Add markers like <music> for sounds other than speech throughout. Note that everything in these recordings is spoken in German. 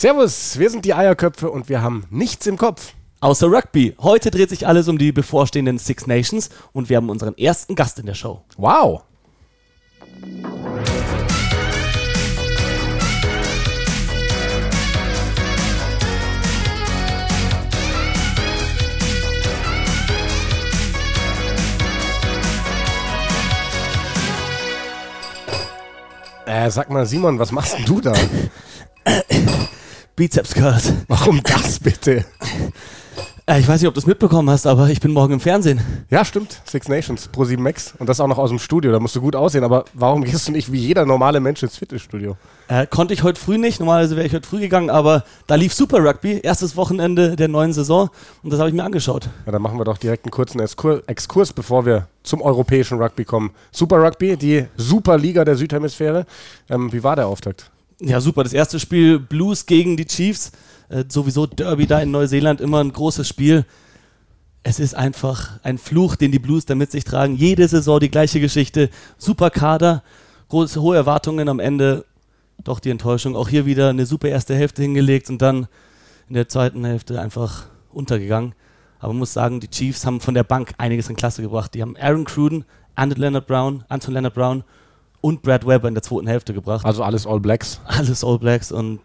Servus, wir sind die Eierköpfe und wir haben nichts im Kopf. Außer Rugby. Heute dreht sich alles um die bevorstehenden Six Nations und wir haben unseren ersten Gast in der Show. Wow. Äh, sag mal, Simon, was machst denn du da? <laughs> Bizeps Curls. Warum das bitte? Äh, ich weiß nicht, ob du es mitbekommen hast, aber ich bin morgen im Fernsehen. Ja, stimmt. Six Nations, Pro 7 Max. Und das auch noch aus dem Studio. Da musst du gut aussehen. Aber warum gehst du nicht wie jeder normale Mensch ins Fitnessstudio? Äh, konnte ich heute früh nicht. Normalerweise wäre ich heute früh gegangen, aber da lief Super Rugby. Erstes Wochenende der neuen Saison. Und das habe ich mir angeschaut. Ja, dann machen wir doch direkt einen kurzen Exkur Exkurs, bevor wir zum europäischen Rugby kommen. Super Rugby, die Superliga der Südhemisphäre. Ähm, wie war der Auftakt? Ja, super. Das erste Spiel Blues gegen die Chiefs. Äh, sowieso Derby da in Neuseeland immer ein großes Spiel. Es ist einfach ein Fluch, den die Blues da mit sich tragen. Jede Saison die gleiche Geschichte. Super Kader, große, hohe Erwartungen am Ende. Doch die Enttäuschung. Auch hier wieder eine super erste Hälfte hingelegt und dann in der zweiten Hälfte einfach untergegangen. Aber man muss sagen, die Chiefs haben von der Bank einiges in Klasse gebracht. Die haben Aaron Cruden, Anton Leonard Brown, Anton Leonard Brown und Brad Webber in der zweiten Hälfte gebracht. Also alles All Blacks. <laughs> Alles All Blacks und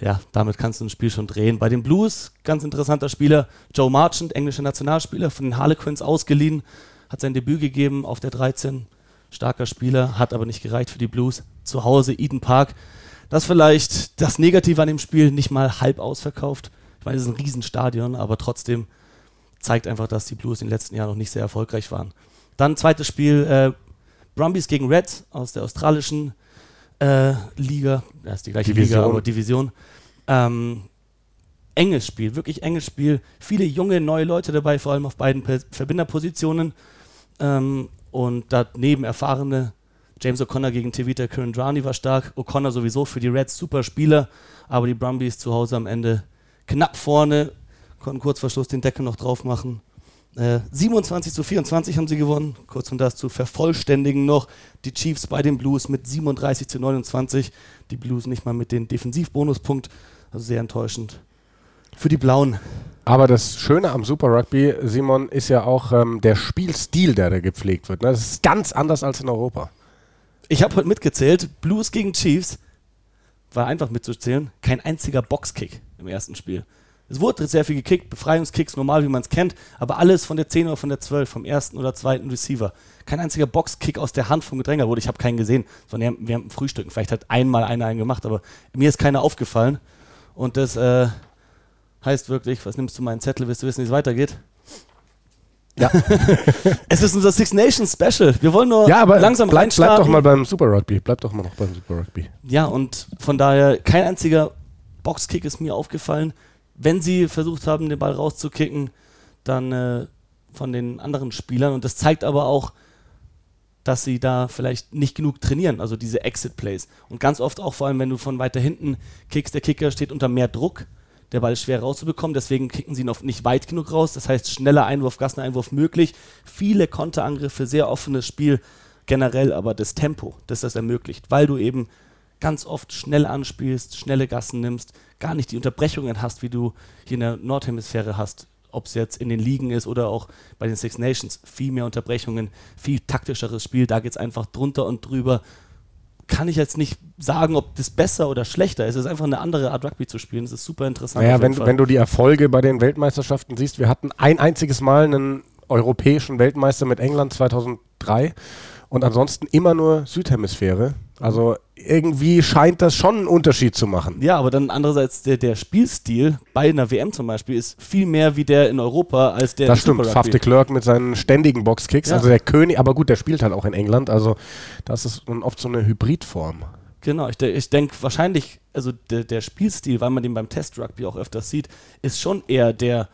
ja, damit kannst du ein Spiel schon drehen. Bei den Blues, ganz interessanter Spieler, Joe Marchant, englischer Nationalspieler, von den Harlequins ausgeliehen, hat sein Debüt gegeben auf der 13. Starker Spieler, hat aber nicht gereicht für die Blues. Zu Hause, Eden Park. Das vielleicht das Negative an dem Spiel, nicht mal halb ausverkauft. Ich meine, es ist ein Riesenstadion, aber trotzdem zeigt einfach, dass die Blues in den letzten Jahren noch nicht sehr erfolgreich waren. Dann zweites Spiel, äh, Brumbies gegen Reds aus der australischen äh, Liga, das ist die gleiche Division. Liga, aber Division. Ähm, enges Spiel, wirklich enges Spiel. Viele junge, neue Leute dabei, vor allem auf beiden Pe- Verbinderpositionen. Ähm, und daneben erfahrene James O'Connor gegen Tevita Kurandrani war stark. O'Connor sowieso für die Reds super Spieler, aber die Brumbies zu Hause am Ende knapp vorne, konnten kurz vor Schluss den Deckel noch drauf machen. Äh, 27 zu 24 haben sie gewonnen. Kurz um das zu vervollständigen noch. Die Chiefs bei den Blues mit 37 zu 29. Die Blues nicht mal mit den Defensivbonuspunkt. Also sehr enttäuschend. Für die Blauen. Aber das Schöne am Super Rugby, Simon, ist ja auch ähm, der Spielstil, der da gepflegt wird. Ne? Das ist ganz anders als in Europa. Ich habe heute mitgezählt. Blues gegen Chiefs. War einfach mitzuzählen. Kein einziger Boxkick im ersten Spiel. Es wurde sehr viel gekickt, Befreiungskicks, normal, wie man es kennt, aber alles von der 10 oder von der 12, vom ersten oder zweiten Receiver. Kein einziger Boxkick aus der Hand vom Gedränger wurde. Ich habe keinen gesehen, sondern wir haben Frühstücken. Vielleicht hat einmal einer einen gemacht, aber mir ist keiner aufgefallen. Und das äh, heißt wirklich, was nimmst du meinen Zettel, willst du wissen, wie es weitergeht? Ja. <laughs> es ist unser Six Nations Special. Wir wollen nur Ja, aber langsam bleib, bleib doch mal beim Super Rugby. Bleib doch mal noch beim Super Rugby. Ja, und von daher kein einziger Boxkick ist mir aufgefallen. Wenn sie versucht haben, den Ball rauszukicken, dann äh, von den anderen Spielern. Und das zeigt aber auch, dass sie da vielleicht nicht genug trainieren, also diese Exit-Plays. Und ganz oft auch, vor allem wenn du von weiter hinten kickst, der Kicker steht unter mehr Druck. Der Ball ist schwer rauszubekommen, deswegen kicken sie ihn oft nicht weit genug raus. Das heißt, schneller Einwurf, Gasseneinwurf möglich. Viele Konterangriffe, sehr offenes Spiel generell, aber das Tempo, das das ermöglicht, weil du eben ganz oft schnell anspielst, schnelle Gassen nimmst, gar nicht die Unterbrechungen hast, wie du hier in der Nordhemisphäre hast, ob es jetzt in den Ligen ist oder auch bei den Six Nations. Viel mehr Unterbrechungen, viel taktischeres Spiel, da geht es einfach drunter und drüber. Kann ich jetzt nicht sagen, ob das besser oder schlechter ist. Es ist einfach eine andere Art Rugby zu spielen. Das ist super interessant. Naja, wenn, wenn du die Erfolge bei den Weltmeisterschaften siehst, wir hatten ein einziges Mal einen europäischen Weltmeister mit England 2003 und ansonsten immer nur Südhemisphäre. Also irgendwie scheint das schon einen Unterschied zu machen. Ja, aber dann andererseits der, der Spielstil bei einer WM zum Beispiel ist viel mehr wie der in Europa als der Das im stimmt, Faf de Klerk mit seinen ständigen Boxkicks, Ja. also der König, aber gut, der spielt halt auch in England, also das ist oft so eine Hybridform. Genau, ich, ich denke wahrscheinlich, also der, der Spielstil, weil man den beim Test Rugby auch öfters sieht, ist schon eher der,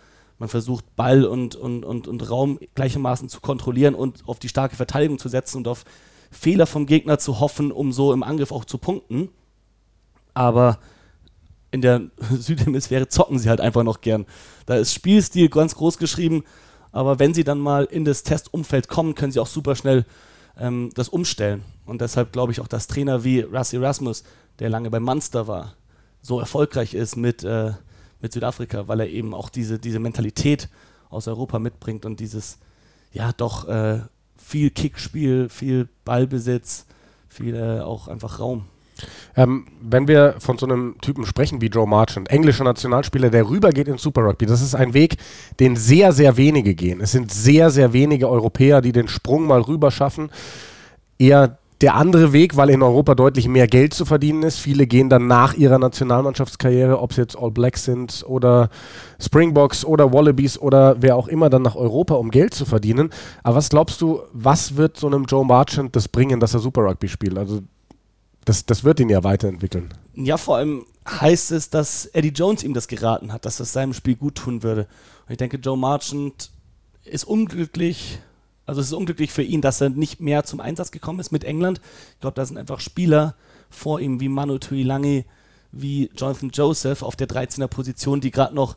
man versucht Ball und, und, und, und Raum gleichermaßen zu kontrollieren und auf die starke Verteidigung zu setzen und auf Fehler vom Gegner zu hoffen, um so im Angriff auch zu punkten. Aber in der <laughs> Südhemisphäre zocken sie halt einfach noch gern. Da ist Spielstil ganz groß geschrieben, aber wenn sie dann mal in das Testumfeld kommen, können sie auch super schnell ähm, das umstellen. Und deshalb glaube ich auch, dass Trainer wie Russ Erasmus, der lange bei Munster war, so erfolgreich ist mit, äh, mit Südafrika, weil er eben auch diese, diese Mentalität aus Europa mitbringt und dieses, ja, doch äh, viel Kickspiel, viel Ballbesitz, viel äh, auch einfach Raum. Ähm, wenn wir von so einem Typen sprechen wie Joe Marchant, englischer Nationalspieler, der rübergeht in Super Rugby, das ist ein Weg, den sehr, sehr wenige gehen. Es sind sehr, sehr wenige Europäer, die den Sprung mal rüber schaffen. Eher der andere Weg, weil in Europa deutlich mehr Geld zu verdienen ist. Viele gehen dann nach ihrer Nationalmannschaftskarriere, ob es jetzt All Blacks sind oder Springboks oder Wallabies oder wer auch immer, dann nach Europa, um Geld zu verdienen. Aber was glaubst du, was wird so einem Joe Marchant das bringen, dass er Super Rugby spielt? Also das, das wird ihn ja weiterentwickeln. Ja, vor allem heißt es, dass Eddie Jones ihm das geraten hat, dass das seinem Spiel gut tun würde. Und ich denke, Joe Marchant ist unglücklich. Also es ist unglücklich für ihn, dass er nicht mehr zum Einsatz gekommen ist mit England. Ich glaube, da sind einfach Spieler vor ihm wie Manu Tuilangi, wie Jonathan Joseph auf der 13er Position, die gerade noch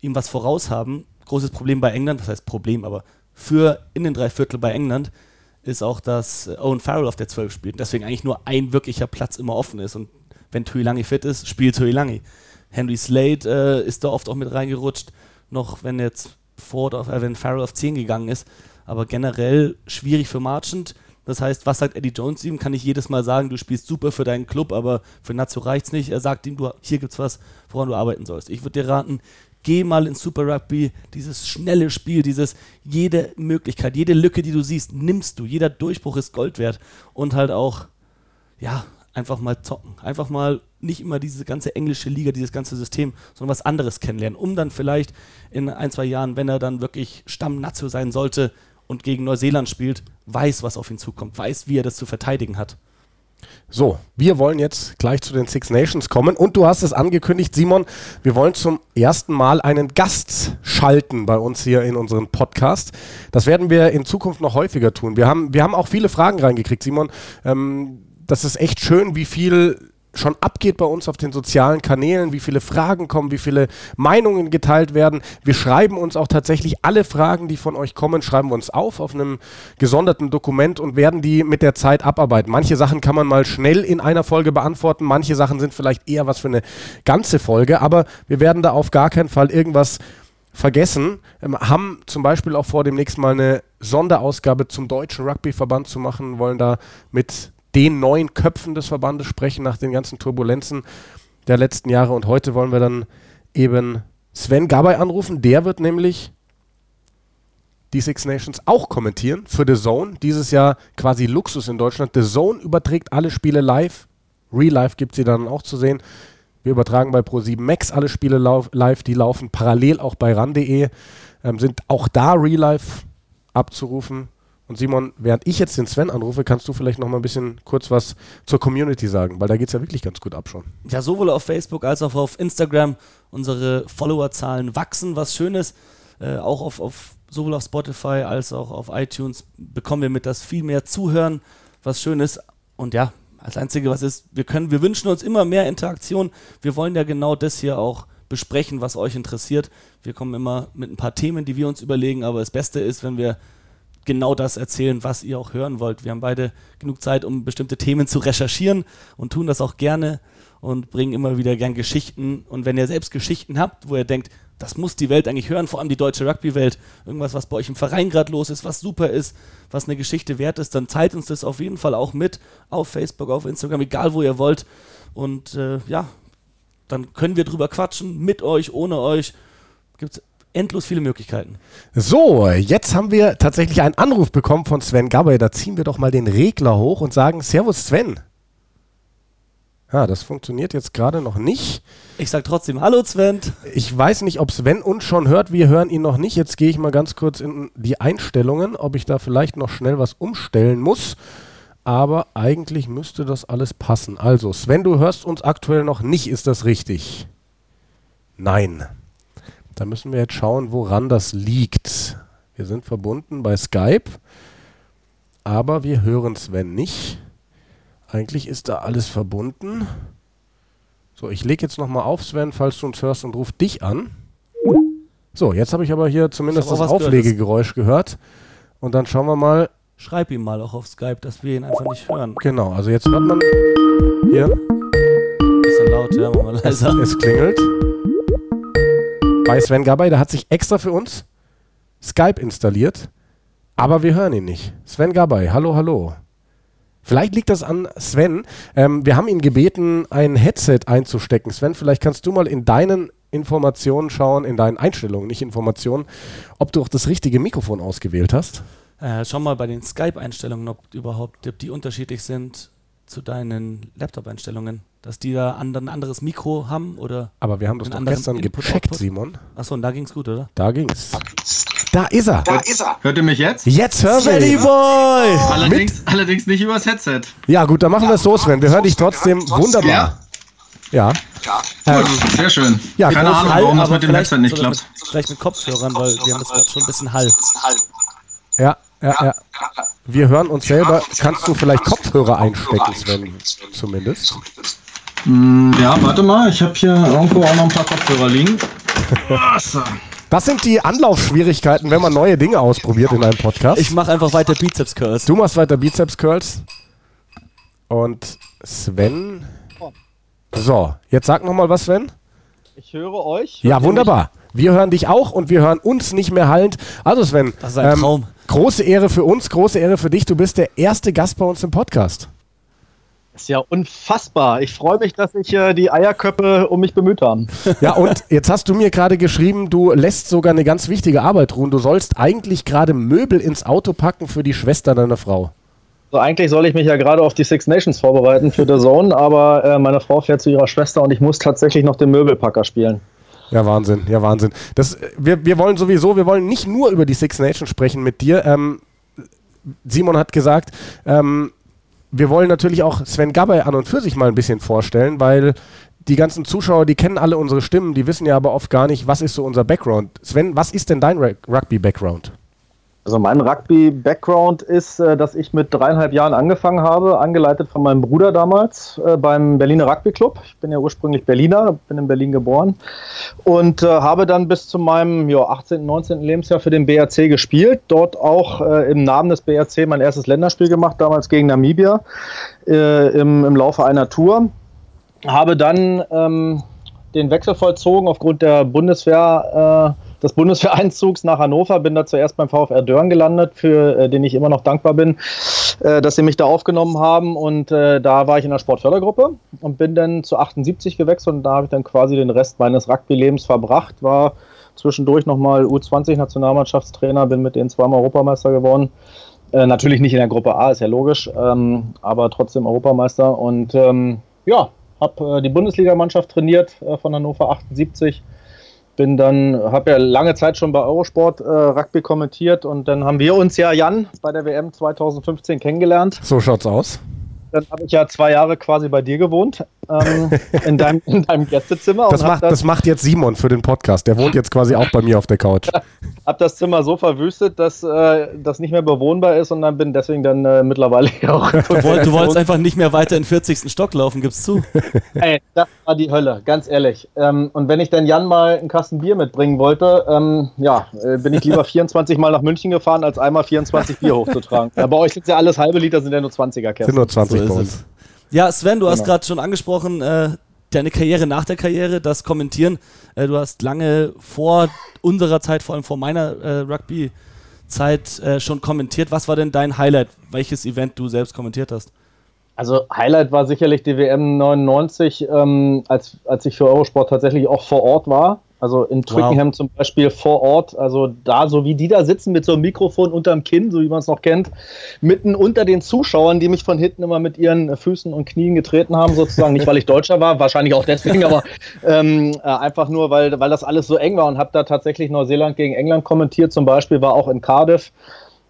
ihm was voraus haben. Großes Problem bei England, was heißt Problem, aber für in den drei Viertel bei England ist auch, dass Owen Farrell auf der 12 spielt. Deswegen eigentlich nur ein wirklicher Platz immer offen ist. Und wenn Tuilangi fit ist, spielt Tuilangi. Henry Slade äh, ist da oft auch mit reingerutscht, noch wenn jetzt Ford auf, äh, wenn Farrell auf 10 gegangen ist. Aber generell schwierig für Marchand. Das heißt, was sagt Eddie Jones ihm? Kann ich jedes Mal sagen, du spielst super für deinen Club, aber für Nazio reicht's nicht. Er sagt ihm, du, hier gibt's was, woran du arbeiten sollst. Ich würde dir raten, geh mal in Super Rugby, dieses schnelle Spiel, dieses jede Möglichkeit, jede Lücke, die du siehst, nimmst du. Jeder Durchbruch ist Gold wert. Und halt auch, ja, einfach mal zocken. Einfach mal nicht immer diese ganze englische Liga, dieses ganze System, sondern was anderes kennenlernen, um dann vielleicht in ein, zwei Jahren, wenn er dann wirklich Stamm-Nazio sein sollte und gegen Neuseeland spielt, weiß, was auf ihn zukommt, weiß, wie er das zu verteidigen hat. So, wir wollen jetzt gleich zu den Six Nations kommen und du hast es angekündigt, Simon, wir wollen zum ersten Mal einen Gast schalten bei uns hier in unserem Podcast. Das werden wir in Zukunft noch häufiger tun. Wir haben, wir haben auch viele Fragen reingekriegt, Simon. Ähm, das ist echt schön, wie viel schon abgeht bei uns auf den sozialen Kanälen, wie viele Fragen kommen, wie viele Meinungen geteilt werden. Wir schreiben uns auch tatsächlich alle Fragen, die von euch kommen, schreiben wir uns auf auf einem gesonderten Dokument und werden die mit der Zeit abarbeiten. Manche Sachen kann man mal schnell in einer Folge beantworten, manche Sachen sind vielleicht eher was für eine ganze Folge, aber wir werden da auf gar keinen Fall irgendwas vergessen, ähm, haben zum Beispiel auch vor, demnächst mal eine Sonderausgabe zum Deutschen Rugbyverband zu machen, wollen da mit den neuen Köpfen des Verbandes sprechen nach den ganzen Turbulenzen der letzten Jahre. Und heute wollen wir dann eben Sven Gabay anrufen. Der wird nämlich die Six Nations auch kommentieren für The Zone. Dieses Jahr quasi Luxus in Deutschland. The Zone überträgt alle Spiele live. Real Life gibt sie dann auch zu sehen. Wir übertragen bei Pro7 Max alle Spiele live. Die laufen parallel auch bei ran.de. Ähm, sind auch da Real Life abzurufen. Und Simon, während ich jetzt den Sven anrufe, kannst du vielleicht noch mal ein bisschen kurz was zur Community sagen, weil da geht es ja wirklich ganz gut ab schon. Ja, sowohl auf Facebook als auch auf Instagram. Unsere Followerzahlen wachsen, was schön ist. Äh, auch auf, auf, sowohl auf Spotify als auch auf iTunes bekommen wir mit, dass viel mehr zuhören, was schön ist. Und ja, als Einzige, was ist, wir können, wir wünschen uns immer mehr Interaktion. Wir wollen ja genau das hier auch besprechen, was euch interessiert. Wir kommen immer mit ein paar Themen, die wir uns überlegen, aber das Beste ist, wenn wir genau das erzählen, was ihr auch hören wollt. Wir haben beide genug Zeit, um bestimmte Themen zu recherchieren und tun das auch gerne und bringen immer wieder gern Geschichten. Und wenn ihr selbst Geschichten habt, wo ihr denkt, das muss die Welt eigentlich hören, vor allem die deutsche Rugby-Welt, irgendwas, was bei euch im Verein gerade los ist, was super ist, was eine Geschichte wert ist, dann teilt uns das auf jeden Fall auch mit auf Facebook, auf Instagram, egal wo ihr wollt. Und äh, ja, dann können wir drüber quatschen, mit euch, ohne euch. Gibt es endlos viele Möglichkeiten. So, jetzt haben wir tatsächlich einen Anruf bekommen von Sven Gabay. Da ziehen wir doch mal den Regler hoch und sagen Servus Sven. Ja, das funktioniert jetzt gerade noch nicht. Ich sage trotzdem Hallo Sven. Ich weiß nicht, ob Sven uns schon hört. Wir hören ihn noch nicht. Jetzt gehe ich mal ganz kurz in die Einstellungen, ob ich da vielleicht noch schnell was umstellen muss. Aber eigentlich müsste das alles passen. Also, Sven, du hörst uns aktuell noch nicht. Ist das richtig? Nein. Da müssen wir jetzt schauen, woran das liegt. Wir sind verbunden bei Skype, aber wir hören Sven nicht. Eigentlich ist da alles verbunden. So, ich lege jetzt nochmal auf, Sven, falls du uns hörst und ruf dich an. So, jetzt habe ich aber hier zumindest das Auflegegeräusch gehört. Und dann schauen wir mal. Schreib ihm mal auch auf Skype, dass wir ihn einfach nicht hören. Genau, also jetzt hört man hier. bisschen laut, ja, machen wir Es, leiser. es klingelt. Bei Sven Gabay, der hat sich extra für uns Skype installiert, aber wir hören ihn nicht. Sven Gabay, hallo, hallo. Vielleicht liegt das an Sven. Ähm, wir haben ihn gebeten, ein Headset einzustecken. Sven, vielleicht kannst du mal in deinen Informationen schauen, in deinen Einstellungen, nicht Informationen, ob du auch das richtige Mikrofon ausgewählt hast. Äh, schau mal bei den Skype-Einstellungen, ob überhaupt ob die unterschiedlich sind zu deinen Laptop-Einstellungen. Dass die da an- ein anderes Mikro haben oder. Aber wir haben das doch gestern Input, gecheckt, Output? Simon. Achso, und da ging's gut, oder? Da ging's. Da ist er. Da ist er. Hört ihr mich jetzt? Jetzt hören wir ihn. Boy! Allerdings, allerdings nicht übers Headset. Ja, gut, dann machen wir es so, Sven. Wir hören dich trotzdem wunderbar. Ja? Ja. Ja. Gut, sehr schön. ja, Keine Ahnung, Hall, warum das mit dem Headset nicht klappt. Mit, vielleicht mit Kopfhörern, weil wir haben das gerade schon ein bisschen Hall. Halt. Ja, ja, ja. Wir hören uns selber. Kannst du vielleicht Kopfhörer einstecken, Sven? Zumindest. Hm, Ja, warte mal, ich habe hier irgendwo auch noch ein paar Kopfhörer liegen. <laughs> Das sind die Anlaufschwierigkeiten, wenn man neue Dinge ausprobiert in einem Podcast. Ich mache einfach weiter Bizeps Curls. du machst weiter Bizeps Curls. Und Sven. So, jetzt sag noch mal was, Sven. Ich höre euch. Ja, wunderbar. Wir hören dich auch und wir hören uns nicht mehr hallend. Also Sven, Das ist ein Traum. große Ehre für uns, große Ehre für dich. Du bist der erste Gast bei uns im Podcast. Ist ja unfassbar. Ich freue mich, dass sich äh, die Eierköpfe um mich bemüht haben. <laughs> Ja, und jetzt hast du mir gerade geschrieben, du lässt sogar eine ganz wichtige Arbeit ruhen. Du sollst eigentlich gerade Möbel ins Auto packen für die Schwester deiner Frau. So, eigentlich soll ich mich ja gerade auf die Six Nations vorbereiten für The Zone, aber äh, meine Frau fährt zu ihrer Schwester und ich muss tatsächlich noch den Möbelpacker spielen. Ja, Wahnsinn, ja, Wahnsinn. Das, wir, wir wollen sowieso, wir wollen nicht nur über die Six Nations sprechen mit dir. Ähm, Simon hat gesagt, ähm, wir wollen natürlich auch Sven Gabay an und für sich mal ein bisschen vorstellen, weil die ganzen Zuschauer, die kennen alle unsere Stimmen, die wissen ja aber oft gar nicht, was ist so unser Background. Sven, was ist denn dein Rug- Rugby-Background? Also mein Rugby-Background ist, äh, dass ich mit dreieinhalb Jahren angefangen habe, angeleitet von meinem Bruder damals äh, beim Berliner Rugby Club. Ich bin ja ursprünglich Berliner, bin in Berlin geboren und äh, habe dann bis zu meinem ja, 18., 19. Lebensjahr für den BRC gespielt. Dort auch im Namen des BRC mein erstes Länderspiel gemacht, damals gegen Namibia im, im Laufe einer Tour. Habe dann ähm, den Wechsel vollzogen aufgrund der Bundeswehr, äh, des Bundeswehreinzugs nach Hannover. Bin da zuerst beim VfR Dörn gelandet, für äh, den ich immer noch dankbar bin, äh, dass sie mich da aufgenommen haben. Und äh, da war ich in der Sportfördergruppe und bin dann zu 78 gewechselt und da habe ich dann quasi den Rest meines Rugby-Lebens verbracht. War zwischendurch nochmal U20-Nationalmannschaftstrainer, bin mit denen zweimal Europameister geworden. Äh, natürlich nicht in der Gruppe A, ist ja logisch, ähm, aber trotzdem Europameister. Und ähm, ja, habe äh, die Bundesligamannschaft trainiert äh, von Hannover 78. Bin dann, habe ja lange Zeit schon bei Eurosport äh, Rugby kommentiert und dann haben wir uns ja, Jan, bei der WM 2015 kennengelernt. So schaut's aus. Dann habe ich ja zwei Jahre quasi bei dir gewohnt, ähm, <laughs> in, deinem, in deinem Gästezimmer. Das und macht, hab das macht jetzt Simon für den Podcast. Der wohnt jetzt quasi auch bei mir auf der Couch. <laughs> habe das Zimmer so verwüstet, dass äh, das nicht mehr bewohnbar ist und dann bin deswegen dann äh, mittlerweile auch. <laughs> Du, wollt, du wolltest einfach nicht mehr weiter in den 40. Stock laufen, gib's zu. Ey, das war die Hölle, ganz ehrlich. Ähm, und wenn ich dann Jan mal einen Kasten Bier mitbringen wollte, ähm, ja, äh, bin ich lieber 24 Mal nach München gefahren, als einmal 24 Bier hochzutragen. Ja, bei euch sind ja alles halbe Liter, sind ja nur 20er Sind Kästen. nur 20 So bei uns. Ja, Sven, du hast Genau. gerade schon angesprochen, äh, deine Karriere nach der Karriere, das Kommentieren. Äh, du hast lange vor unserer Zeit, vor allem vor meiner äh, Rugby-Zeit, äh, schon kommentiert. Was war denn dein Highlight? Welches Event du selbst kommentiert hast? Also Highlight war sicherlich die WM 99, ähm, als, als ich für Eurosport tatsächlich auch vor Ort war. Also in Twickenham zum Beispiel vor Ort, also da, so wie die da sitzen mit so einem Mikrofon unterm Kinn, so wie man es noch kennt, mitten unter den Zuschauern, die mich von hinten immer mit ihren Füßen und Knien getreten haben, sozusagen. Nicht, weil ich Deutscher war, wahrscheinlich auch deswegen, aber ähm, äh, einfach nur, weil, weil das alles so eng war und habe da tatsächlich Neuseeland gegen England kommentiert, zum Beispiel, war auch in Cardiff.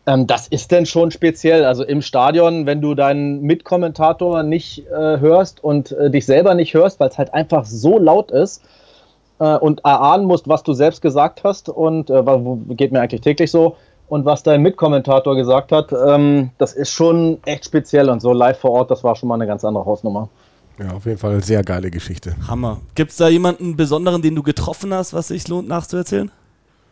Ähm, das ist denn schon speziell. Also im Stadion, wenn du deinen Mitkommentator nicht äh, hörst und äh, dich selber nicht hörst, weil es halt einfach so laut ist äh, und erahnen musst, was du selbst gesagt hast und äh, geht mir eigentlich täglich so und was dein Mitkommentator gesagt hat, ähm, das ist schon echt speziell und so live vor Ort, das war schon mal eine ganz andere Hausnummer. Ja, auf jeden Fall eine sehr geile Geschichte. Hammer. Gibt es da jemanden Besonderen, den du getroffen hast, was sich lohnt nachzuerzählen?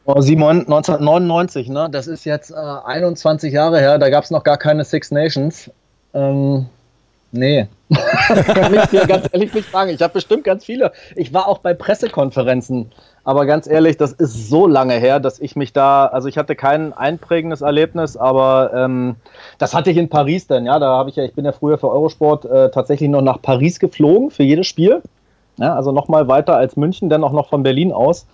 Oh, Simon, 1999, ne? das ist jetzt äh, 21 Jahre her, da gab es noch gar keine Six Nations. Ähm, Nee. Kann ich dir ganz ehrlich nicht sagen. Ich habe bestimmt ganz viele. Ich war auch bei Pressekonferenzen. Aber ganz ehrlich, das ist so lange her, dass ich mich da, also ich hatte kein einprägendes Erlebnis, aber ähm, das hatte ich in Paris dann, ja. Da habe ich ja, ich bin ja früher für Eurosport äh, tatsächlich noch nach Paris geflogen für jedes Spiel. Ja, also nochmal weiter als München, dann auch noch von Berlin aus.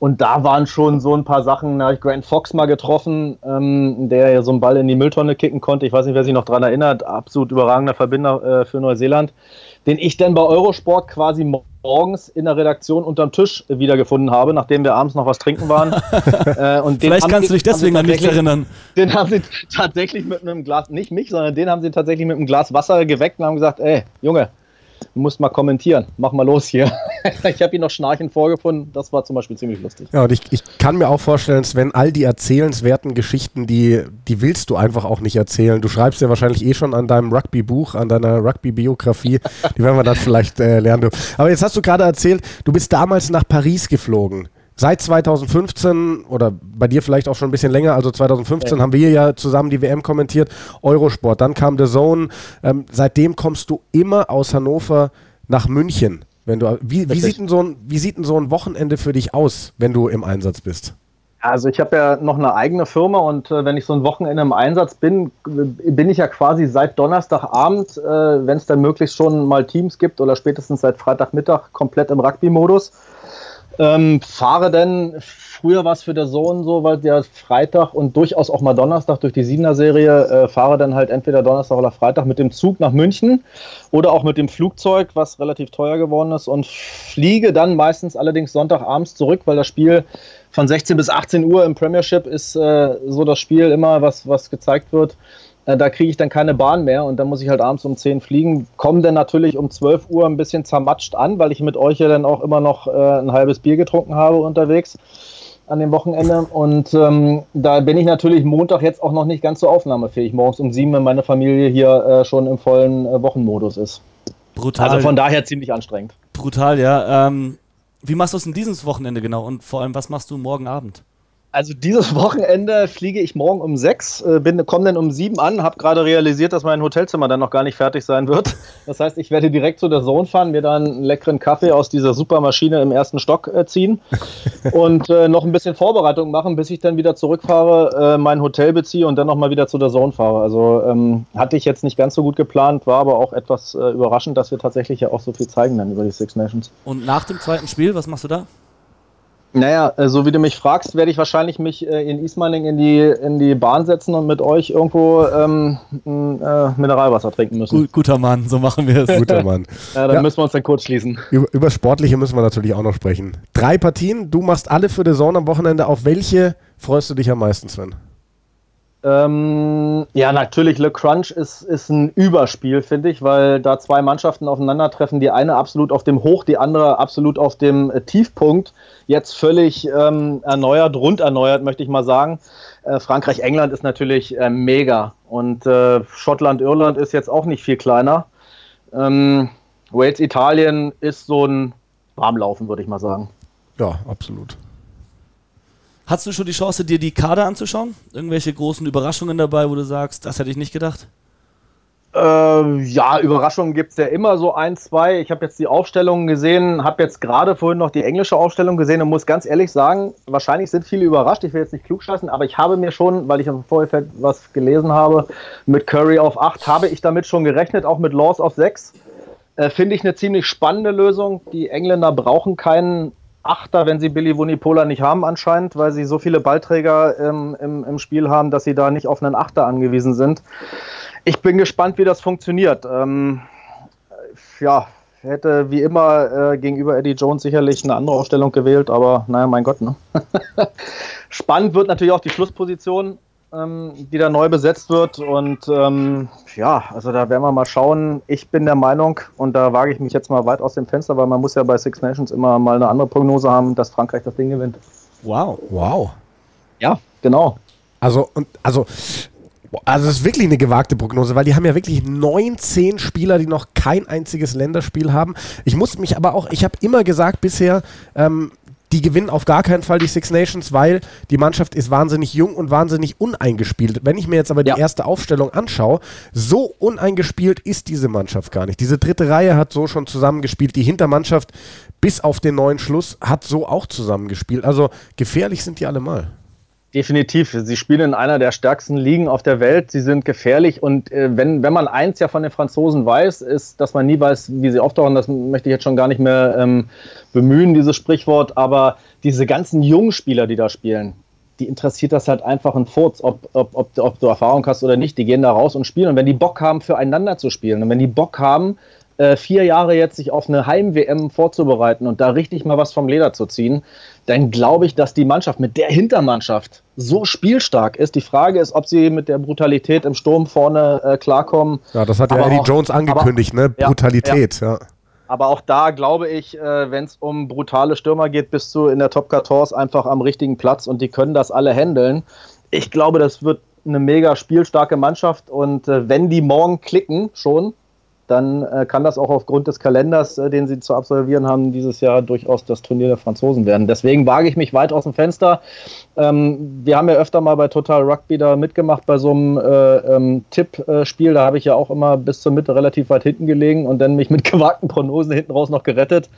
Und da waren schon so ein paar Sachen, da habe ich Grant Fox mal getroffen, ähm, der ja so einen Ball in die Mülltonne kicken konnte. Ich weiß nicht, wer sich noch daran erinnert. Absolut überragender Verbinder äh, für Neuseeland. Den ich dann bei Eurosport quasi morgens in der Redaktion unterm Tisch wiedergefunden habe, nachdem wir abends noch was trinken waren. <laughs> äh, und Vielleicht kannst du dich deswegen an nichts erinnern. Den haben sie tatsächlich mit einem Glas, nicht mich, sondern den haben sie tatsächlich mit einem Glas Wasser geweckt und haben gesagt, ey, Junge, du musst mal kommentieren. Mach mal los hier. <laughs> ich habe ihn noch schnarchend vorgefunden. Das war zum Beispiel ziemlich lustig. Ja, und ich, ich kann mir auch vorstellen, Sven, all die erzählenswerten Geschichten, die, die willst du einfach auch nicht erzählen. Du schreibst ja wahrscheinlich eh schon an deinem Rugby-Buch, an deiner Rugby-Biografie. die werden wir dann <laughs> vielleicht äh, lernen. Aber jetzt hast du gerade erzählt, du bist damals nach Paris geflogen seit 2015 oder bei dir vielleicht auch schon ein bisschen länger, also 2015 ja. haben wir ja zusammen die WM kommentiert, Eurosport, dann kam The Zone. Ähm, seitdem kommst du immer aus Hannover nach München. Wenn du, wie, wie, sieht denn so ein, wie sieht denn so ein Wochenende für dich aus, wenn du im Einsatz bist? Also ich habe ja noch eine eigene Firma und äh, wenn ich so ein Wochenende im Einsatz bin, bin ich ja quasi seit Donnerstagabend, äh, wenn es dann möglichst schon mal Teams gibt oder spätestens seit Freitagmittag komplett im Rugby-Modus. Ähm, fahre denn, früher war es für der Sohn so, weil der Freitag und durchaus auch mal Donnerstag durch die Siebener Serie, äh, fahre dann halt entweder Donnerstag oder Freitag mit dem Zug nach München oder auch mit dem Flugzeug, was relativ teuer geworden ist und fliege dann meistens allerdings Sonntagabends zurück, weil das Spiel von 16 bis 18 Uhr im Premiership ist äh, so das Spiel immer, was, was gezeigt wird. Äh, da kriege ich dann keine Bahn mehr und dann muss ich halt abends um 10 fliegen. Komme dann natürlich um 12 Uhr ein bisschen zermatscht an, weil ich mit euch ja dann auch immer noch äh, ein halbes Bier getrunken habe unterwegs an dem Wochenende. Und ähm, da bin ich natürlich Montag jetzt auch noch nicht ganz so aufnahmefähig. Morgens um 7, wenn meine Familie hier äh, schon im vollen äh, Wochenmodus ist. Brutal. Also von daher ziemlich anstrengend. Brutal, ja. Ähm, wie machst du es denn dieses Wochenende genau? Und vor allem, was machst du morgen Abend? Also dieses <laughs> Wochenende fliege ich morgen um sechs, äh, komme dann um sieben an, habe gerade realisiert, dass mein Hotelzimmer dann noch gar nicht fertig sein wird. <laughs> Das heißt, ich werde direkt zu der Zone fahren, mir dann einen leckeren Kaffee aus dieser Supermaschine im ersten Stock äh, ziehen <laughs> und äh, noch ein bisschen Vorbereitung machen, bis ich dann wieder zurückfahre, äh, mein Hotel beziehe und dann nochmal wieder zu der Zone fahre. Also ähm, hatte ich jetzt nicht ganz so gut geplant, war aber auch etwas äh, überraschend, dass wir tatsächlich ja auch so viel zeigen dann über die Six Nations. Und nach dem zweiten Spiel, was machst du da? Naja, äh, so wie du mich fragst, werde ich wahrscheinlich mich äh, in Ismaning in die, in die Bahn setzen und mit euch irgendwo ähm, äh, Mineralwasser trinken müssen. guter Mann, so machen wir es. Guter Mann. <laughs> ja, dann ja. müssen wir uns dann kurz schließen. Über, über Sportliche müssen wir natürlich auch noch sprechen. Drei Partien, du machst alle für die Saison am Wochenende. Auf welche freust du dich am meisten, Sven? Ähm, ja, natürlich, Le Crunch ist, ist ein Überspiel, finde ich, weil da zwei Mannschaften aufeinandertreffen. Die eine absolut auf dem Hoch, die andere absolut auf dem äh, Tiefpunkt. Jetzt völlig ähm, erneuert, rund erneuert, möchte ich mal sagen. Äh, Frankreich-England ist natürlich äh, mega. Und äh, Schottland-Irland ist jetzt auch nicht viel kleiner. Ähm, Wales-Italien ist so ein Warmlaufen, würde ich mal sagen. Ja, absolut. Hast du schon die Chance, dir die Kader anzuschauen? Irgendwelche großen Überraschungen dabei, wo du sagst, das hätte ich nicht gedacht? Äh, ja, Überraschungen gibt es ja immer so ein, zwei. Ich habe jetzt die Aufstellungen gesehen, habe jetzt gerade vorhin noch die englische Aufstellung gesehen und muss ganz ehrlich sagen, wahrscheinlich sind viele überrascht. Ich will jetzt nicht klugscheißen, aber ich habe mir schon, weil ich im Vorfeld was gelesen habe, mit Curry auf 8 habe ich damit schon gerechnet, auch mit Laws auf 6. Äh, Finde ich eine ziemlich spannende Lösung. Die Engländer brauchen keinen Achter, wenn sie Billy Wunipola nicht haben anscheinend, weil sie so viele Ballträger ähm, im, im Spiel haben, dass sie da nicht auf einen Achter angewiesen sind. Ich bin gespannt, wie das funktioniert. Ähm, ja, hätte wie immer äh, gegenüber Eddie Jones sicherlich eine andere Aufstellung gewählt, aber naja, mein Gott. Ne? <laughs> Spannend wird natürlich auch die Schlussposition die da neu besetzt wird. Und ähm, ja, also da werden wir mal schauen. Ich bin der Meinung, und da wage ich mich jetzt mal weit aus dem Fenster, weil man muss ja bei Six Nations immer mal eine andere Prognose haben, dass Frankreich das Ding gewinnt. Wow. Wow. Ja, genau. Also, und, also, also es ist wirklich eine gewagte Prognose, weil die haben ja wirklich 19 Spieler, die noch kein einziges Länderspiel haben. Ich muss mich aber auch, ich habe immer gesagt bisher, ähm, die gewinnen auf gar keinen Fall die Six Nations, weil die Mannschaft ist wahnsinnig jung und wahnsinnig uneingespielt. Wenn ich mir jetzt aber die Ja. erste Aufstellung anschaue, so uneingespielt ist diese Mannschaft gar nicht. Diese dritte Reihe hat so schon zusammengespielt. Die Hintermannschaft bis auf den neuen Schluss hat so auch zusammengespielt. Also gefährlich sind die alle mal. Definitiv. Sie spielen in einer der stärksten Ligen auf der Welt. Sie sind gefährlich. Und äh, wenn, wenn man eins ja von den Franzosen weiß, ist, dass man nie weiß, wie sie auftauchen. Das möchte ich jetzt schon gar nicht mehr ähm, bemühen, dieses Sprichwort. Aber diese ganzen jungen Spieler, die da spielen, die interessiert das halt einfach ein Furz, ob, ob, ob, ob du Erfahrung hast oder nicht. Die gehen da raus und spielen. Und wenn die Bock haben, füreinander zu spielen und wenn die Bock haben, äh, vier Jahre jetzt sich auf eine Heim-WM vorzubereiten und da richtig mal was vom Leder zu ziehen, dann glaube ich, dass die Mannschaft mit der Hintermannschaft so spielstark ist. Die Frage ist, ob sie mit der Brutalität im Sturm vorne äh, klarkommen. Ja, das hat ja Aber Eddie auch- Jones angekündigt, ne? Ja, Brutalität, ja. Aber auch da glaube ich, äh, wenn es um brutale Stürmer geht, bist du in der Top 14 einfach am richtigen Platz und die können das alle handeln. Ich glaube, das wird eine mega spielstarke Mannschaft und äh, wenn die morgen klicken schon, dann äh, kann das auch aufgrund des Kalenders, äh, den sie zu absolvieren haben, dieses Jahr durchaus das Turnier der Franzosen werden. Deswegen wage ich mich weit aus dem Fenster. Ähm, wir haben ja öfter mal bei Total Rugby da mitgemacht bei so einem äh, ähm, Tippspiel. Da habe ich ja auch immer bis zur Mitte relativ weit hinten gelegen und dann mich mit <laughs> gewagten Prognosen hinten raus noch gerettet.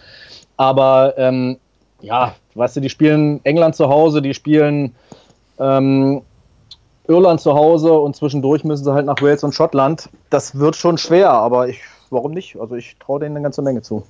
Aber ähm, ja, weißt du, die spielen England zu Hause, die spielen ähm, Irland zu Hause und zwischendurch müssen sie halt nach Wales und Schottland. Das wird schon schwer, aber ich, warum nicht? Also ich traue denen eine ganze Menge zu.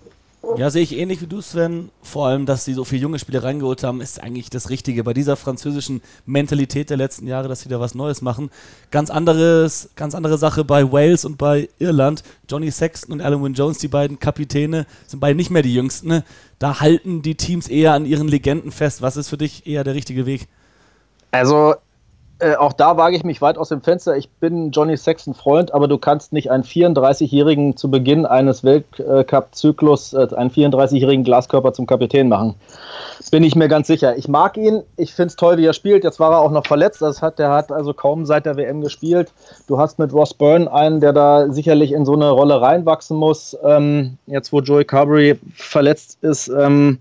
Ja, sehe ich ähnlich wie du, Sven. Vor allem, dass sie so viele junge Spieler reingeholt haben, ist eigentlich das Richtige. Bei dieser französischen Mentalität der letzten Jahre, dass sie da was Neues machen. Ganz anderes, ganz andere Sache bei Wales und bei Irland. Johnny Sexton und Alan Wynne Jones, die beiden Kapitäne, sind beide nicht mehr die Jüngsten. Ne? Da halten die Teams eher an ihren Legenden fest. Was ist für dich eher der richtige Weg? Also äh, auch da wage ich mich weit aus dem Fenster. Ich bin Johnny Sexton Freund, aber du kannst nicht einen 34-Jährigen zu Beginn eines Weltcup-Zyklus, äh, einen 34-jährigen Glaskörper zum Kapitän machen. Bin ich mir ganz sicher. Ich mag ihn. Ich finde es toll, wie er spielt. Jetzt war er auch noch verletzt. Das hat, der hat also kaum seit der WM gespielt. Du hast mit Ross Byrne einen, der da sicherlich in so eine Rolle reinwachsen muss. Ähm, jetzt, wo Joey Carberry verletzt ist. Ähm,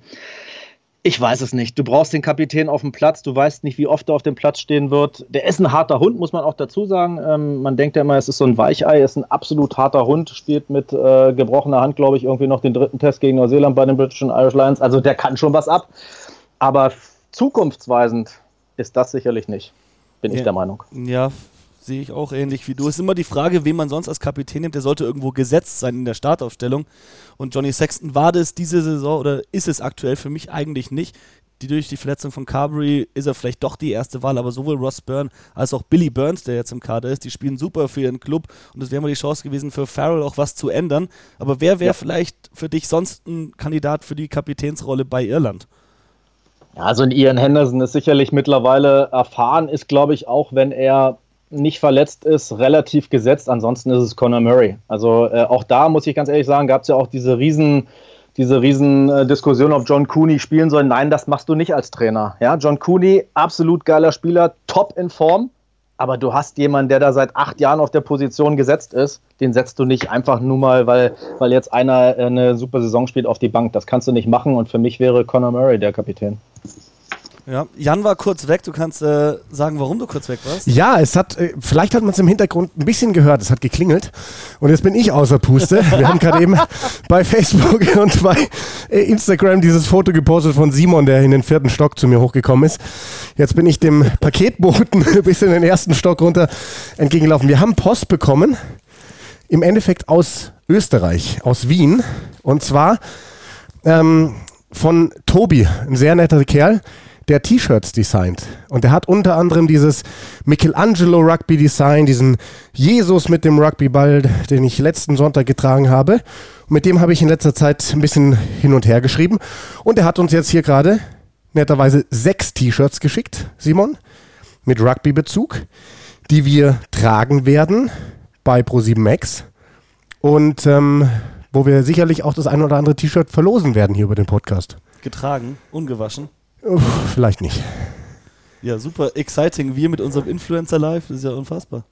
ich weiß es nicht. Du brauchst den Kapitän auf dem Platz. Du weißt nicht, wie oft er auf dem Platz stehen wird. Der ist ein harter Hund, muss man auch dazu sagen. Ähm, man denkt ja immer, es ist so ein Weichei. Er ist ein absolut harter Hund. Spielt mit äh, gebrochener Hand, glaube ich, irgendwie noch den dritten Test gegen Neuseeland bei den British and Irish Lions. Also der kann schon was ab. Aber zukunftsweisend ist das sicherlich nicht. Bin ich Ja. der Meinung. Ja, sehe ich auch ähnlich wie du. Es ist immer die Frage, wen man sonst als Kapitän nimmt. Der sollte irgendwo gesetzt sein in der Startaufstellung. Und Johnny Sexton war das diese Saison oder ist es aktuell für mich eigentlich nicht. Die, durch die Verletzung von Carberry ist er vielleicht doch die erste Wahl, aber sowohl Ross Byrne als auch Billy Burns, der jetzt im Kader ist, die spielen super für ihren Club und es wäre mal die Chance gewesen, für Farrell auch was zu ändern. Aber wer wäre Ja. vielleicht für dich sonst ein Kandidat für die Kapitänsrolle bei Irland? Ja, also ein Ian Henderson ist sicherlich mittlerweile erfahren, ist, glaube ich, auch wenn er nicht verletzt ist, relativ gesetzt. Ansonsten ist es Conor Murray. Also äh, auch da muss ich ganz ehrlich sagen, gab es ja auch diese riesen, diese riesen äh, Diskussion, ob John Cooney spielen soll. Nein, das machst du nicht als Trainer. Ja, John Cooney, absolut geiler Spieler, top in Form. Aber du hast jemanden, der da seit acht Jahren auf der Position gesetzt ist. Den setzt du nicht einfach nur mal, weil, weil jetzt einer äh, eine super Saison spielt auf die Bank. Das kannst du nicht machen. Und für mich wäre Conor Murray der Kapitän. Ja, Jan war kurz weg. Du kannst äh, sagen, warum du kurz weg warst. Ja, es hat, äh, vielleicht hat man es im Hintergrund ein bisschen gehört, es hat geklingelt. Und jetzt bin ich außer Puste. Wir haben gerade eben <laughs> bei Facebook und bei äh, Instagram dieses Foto gepostet von Simon, der in den vierten Stock zu mir hochgekommen ist. Jetzt bin ich dem Paketboten <laughs> bis in den ersten Stock runter entgegengelaufen. Wir haben Post bekommen, im Endeffekt aus Österreich, aus Wien. Und zwar ähm, von Tobi, ein sehr netter Kerl, der T-Shirts designt. Und der hat unter anderem dieses Michelangelo Rugby Design, diesen Jesus mit dem Rugbyball, den ich letzten Sonntag getragen habe. Und mit dem habe ich in letzter Zeit ein bisschen hin und her geschrieben. Und er hat uns jetzt hier gerade netterweise sechs T-Shirts geschickt, Simon, mit Rugby-Bezug, die wir tragen werden bei Pro7 Max. Und ähm, wo wir sicherlich auch das ein oder andere T-Shirt verlosen werden hier über den Podcast. Getragen, ungewaschen. Uff, vielleicht nicht. Ja, super exciting. Wir mit unserem Influencer Live, das ist ja unfassbar.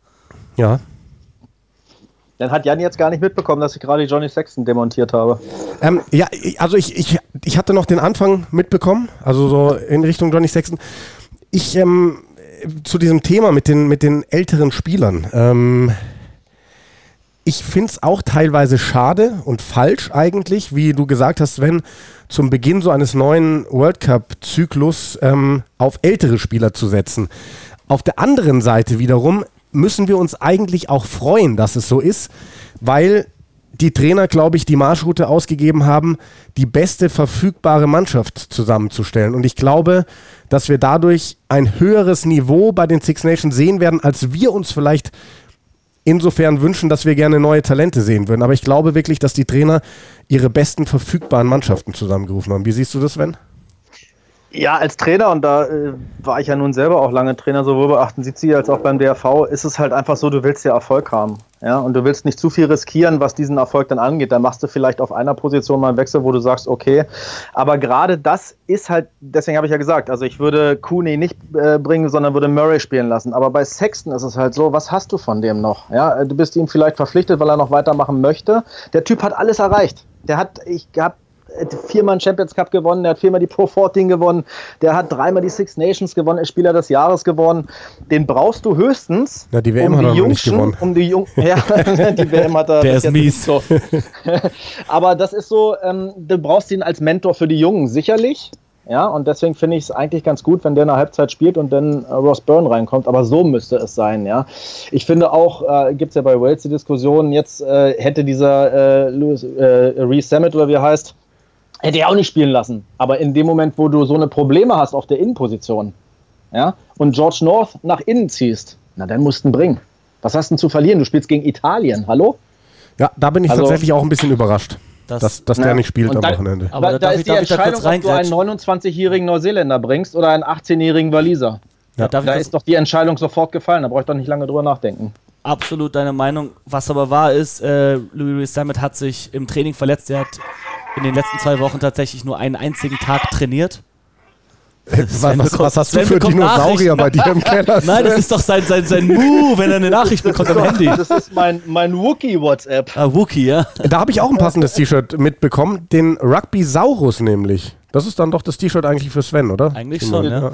Ja. Dann hat Jan jetzt gar nicht mitbekommen, dass ich gerade Johnny Sexton demontiert habe. Ähm, ja, also ich, ich, ich hatte noch den Anfang mitbekommen, also so in Richtung Johnny Sexton. Ich, ähm, zu diesem Thema mit den, mit den älteren Spielern. Ähm, ich finde es auch teilweise schade und falsch eigentlich, wie du gesagt hast, wenn zum Beginn so eines neuen World Cup-Zyklus ähm, auf ältere Spieler zu setzen. Auf der anderen Seite wiederum müssen wir uns eigentlich auch freuen, dass es so ist, weil die Trainer, glaube ich, die Marschroute ausgegeben haben, die beste verfügbare Mannschaft zusammenzustellen. Und ich glaube, dass wir dadurch ein höheres Niveau bei den Six Nations sehen werden, als wir uns vielleicht insofern wünschen, dass wir gerne neue Talente sehen würden. Aber ich glaube wirklich, dass die Trainer ihre besten verfügbaren Mannschaften zusammengerufen haben. Wie siehst du das, Sven? Ja, als Trainer, und da äh, war ich ja nun selber auch lange Trainer, sowohl bei 78 als auch beim DRV, ist es halt einfach so, du willst ja Erfolg haben. Ja, und du willst nicht zu viel riskieren, was diesen Erfolg dann angeht. Da machst du vielleicht auf einer Position mal einen Wechsel, wo du sagst, okay. Aber gerade das ist halt, deswegen habe ich ja gesagt, also ich würde Cooney nicht äh, bringen, sondern würde Murray spielen lassen. Aber bei Sexton ist es halt so, was hast du von dem noch? Ja, du bist ihm vielleicht verpflichtet, weil er noch weitermachen möchte. Der Typ hat alles erreicht. Der hat, ich habe viermal einen Champions Cup gewonnen, der hat viermal die Pro 14 gewonnen, der hat dreimal die Six Nations gewonnen, ist Spieler des Jahres geworden. Den brauchst du höchstens. Ja, die WM um hat er Jungschen, nicht gewonnen. Um die Jung <laughs> ja, die WM hat er. Der ist mies. So. <laughs> Aber das ist so, ähm, du brauchst ihn als Mentor für die Jungen, sicherlich. Ja, und deswegen finde ich es eigentlich ganz gut, wenn der in der Halbzeit spielt und dann äh, Ross Byrne reinkommt. Aber so müsste es sein, ja. Ich finde auch, äh, gibt es ja bei Wales die Diskussion, jetzt äh, hätte dieser äh, Louis, äh, Reese Sammet oder wie er heißt, hätte er auch nicht spielen lassen. Aber in dem Moment, wo du so eine Probleme hast auf der Innenposition, ja, und George North nach innen ziehst, na dann musst du ihn bringen. Was hast du denn zu verlieren? Du spielst gegen Italien, hallo? Ja, da bin ich Also- tatsächlich auch ein bisschen überrascht, Das- dass, dass der nicht spielt am dann- Wochenende. Aber da, da da darf ist ich- die da Entscheidung, ob du einen reingrätschen? 29-jährigen Neuseeländer bringst oder einen 18-jährigen Waliser. Ja, Da ist doch die Entscheidung sofort gefallen, da brauche ich doch nicht lange drüber nachdenken. absolut deine Meinung. Was aber wahr ist, äh, Louis Rees Summit hat sich im Training verletzt. Er hat in den letzten zwei Wochen tatsächlich nur einen einzigen Tag trainiert. Was, Sven was, bekommt- was hast du Sven für bekommt Dinosaurier bei dir im Keller? <laughs> Nein, das ist doch sein, sein, sein Move, wenn er eine Nachricht bekommt am Handy. Das ist mein, mein Wookie-WhatsApp. Ah, Wookie, ja. Da habe ich auch ein passendes T-Shirt mitbekommen, den Rugby Saurus nämlich. Das ist dann doch das T-Shirt eigentlich für Sven, oder? Eigentlich schon, ja. Ja.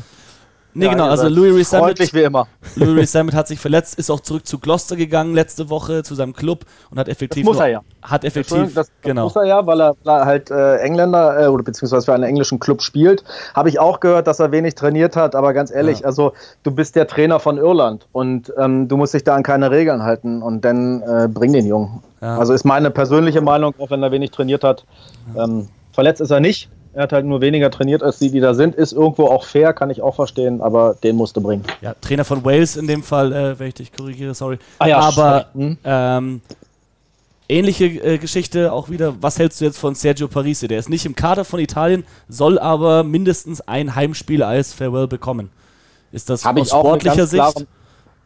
Nee, Ja, genau, also Louis Freundlich wie immer. <laughs> Louis Rees Summit hat sich verletzt, ist auch zurück zu Gloucester gegangen letzte Woche zu seinem Club und hat effektiv Das muss nur- er ja. hat effektiv Das, das genau muss er ja, weil er, weil er halt äh, Engländer äh, oder beziehungsweise für einen englischen Club spielt. Habe ich auch gehört, dass er wenig trainiert hat, aber ganz ehrlich, Ja. also du bist der Trainer von Irland und ähm, du musst dich da an keine Regeln halten und dann äh, bring den Jungen. Ja. Also ist meine persönliche Meinung, auch wenn er wenig trainiert hat. Ähm, verletzt ist er nicht. Er hat halt nur weniger trainiert als die, die da sind. Ist irgendwo auch fair, kann ich auch verstehen, aber den musste bringen. ja, Trainer von Wales in dem Fall, äh, wenn ich dich korrigiere, sorry. Ah ja, Aber. Hm. ähm, ähnliche äh, Geschichte auch wieder. Was hältst du jetzt von Sergio Parisi? Der ist nicht im Kader von Italien, soll aber mindestens ein Heimspiel als Farewell bekommen. Ist das Habe aus sportlicher Sicht?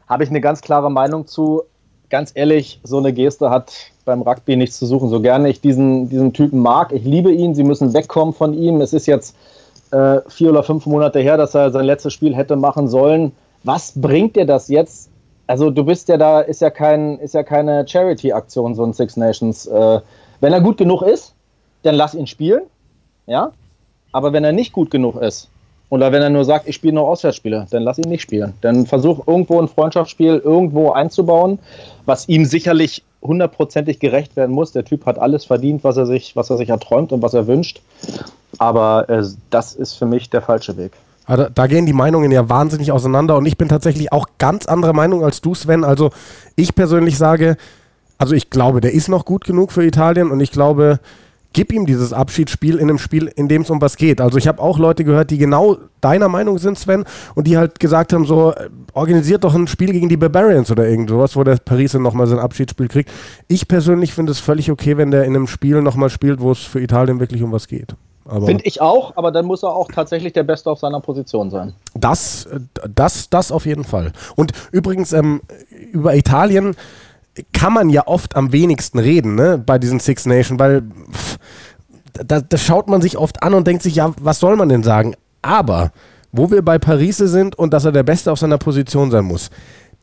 habe ich eine ganz klare Meinung zu. Ganz ehrlich, so eine Geste hat beim Rugby nichts zu suchen. So gerne ich diesen, diesen Typen mag, ich liebe ihn, sie müssen wegkommen von ihm. Es ist jetzt äh, vier oder fünf Monate her, dass er sein letztes Spiel hätte machen sollen. Was bringt dir das jetzt? Also du bist ja da, ist ja kein, ist ja keine Charity-Aktion, so ein Six Nations. Äh, wenn er gut genug ist, dann lass ihn spielen, ja. Aber wenn er nicht gut genug ist, oder wenn er nur sagt, ich spiele nur Auswärtsspiele, dann lass ihn nicht spielen. Dann versuch irgendwo ein Freundschaftsspiel irgendwo einzubauen, was ihm sicherlich hundertprozentig gerecht werden muss. Der Typ hat alles verdient, was er sich, was er sich erträumt und was er wünscht. Aber äh, das ist für mich der falsche Weg. Aber Da, da gehen die Meinungen ja wahnsinnig auseinander und ich bin tatsächlich auch ganz anderer Meinung als du, Sven. Also ich persönlich sage, also ich glaube, der ist noch gut genug für Italien und ich glaube, gib ihm dieses Abschiedsspiel in einem Spiel, in dem es um was geht. Also ich habe auch Leute gehört, die genau deiner Meinung sind, Sven, und die halt gesagt haben, so, äh, organisiert doch ein Spiel gegen die Barbarians oder irgend sowas, wo der Paris dann nochmal sein Abschiedsspiel kriegt. Ich persönlich finde es völlig okay, wenn der in einem Spiel nochmal spielt, wo es für Italien wirklich um was geht. Finde ich auch, aber dann muss er auch tatsächlich der Beste auf seiner Position sein. Das, äh, das, das auf jeden Fall. Und übrigens, ähm, über Italien kann man ja oft am wenigsten reden, ne, bei diesen Six Nations, weil pff, da, da schaut man sich oft an und denkt sich, ja, was soll man denn sagen? Aber, wo wir bei Parise sind und dass er der Beste auf seiner Position sein muss,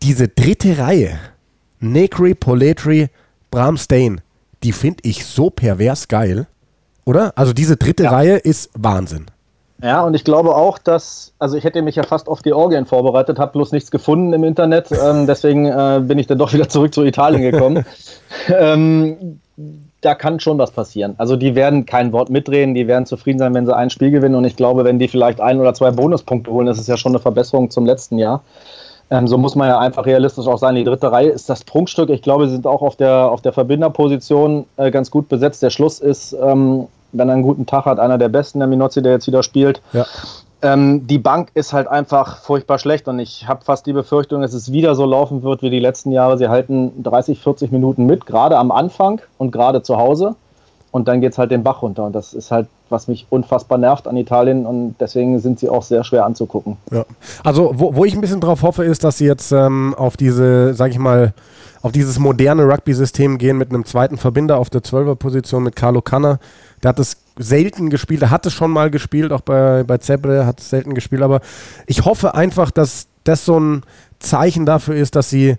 diese dritte Reihe, Negri, Poletri, Bram Stain, die finde ich so pervers geil. Oder? Also diese dritte Ja. Reihe ist Wahnsinn. Ja, und ich glaube auch, dass, also ich hätte mich ja fast auf Georgien vorbereitet, habe bloß nichts gefunden im Internet, ähm, deswegen äh, bin ich dann doch wieder zurück zu Italien gekommen. <laughs> ähm, da kann schon was passieren. Also die werden kein Wort mitdrehen, die werden zufrieden sein, wenn sie ein Spiel gewinnen und ich glaube, wenn die vielleicht ein oder zwei Bonuspunkte holen, das ist ja schon eine Verbesserung zum letzten Jahr. Ähm, so muss man ja einfach realistisch auch sein. Die dritte Reihe ist das Prunkstück. Ich glaube, sie sind auch auf der, auf der Verbinderposition äh, ganz gut besetzt. Der Schluss ist, ähm, wenn er einen guten Tag hat, einer der besten, der Minozzi, der jetzt wieder spielt. Ja. Ähm, die Bank ist halt einfach furchtbar schlecht und ich habe fast die Befürchtung, dass es wieder so laufen wird wie die letzten Jahre. Sie halten 30, 40 Minuten mit, gerade am Anfang und gerade zu Hause. Und dann geht es halt den Bach runter. Und das ist halt, was mich unfassbar nervt an Italien. Und deswegen sind sie auch sehr schwer anzugucken. Ja. Also, wo, wo ich ein bisschen drauf hoffe, ist, dass sie jetzt ähm, auf diese, sag ich mal, auf dieses moderne Rugby-System gehen mit einem zweiten Verbinder auf der 12er-Position mit Carlo Canna. Der hat es selten gespielt, er hat es schon mal gespielt, auch bei, bei Zebre hat es selten gespielt, aber ich hoffe einfach, dass das so ein Zeichen dafür ist, dass sie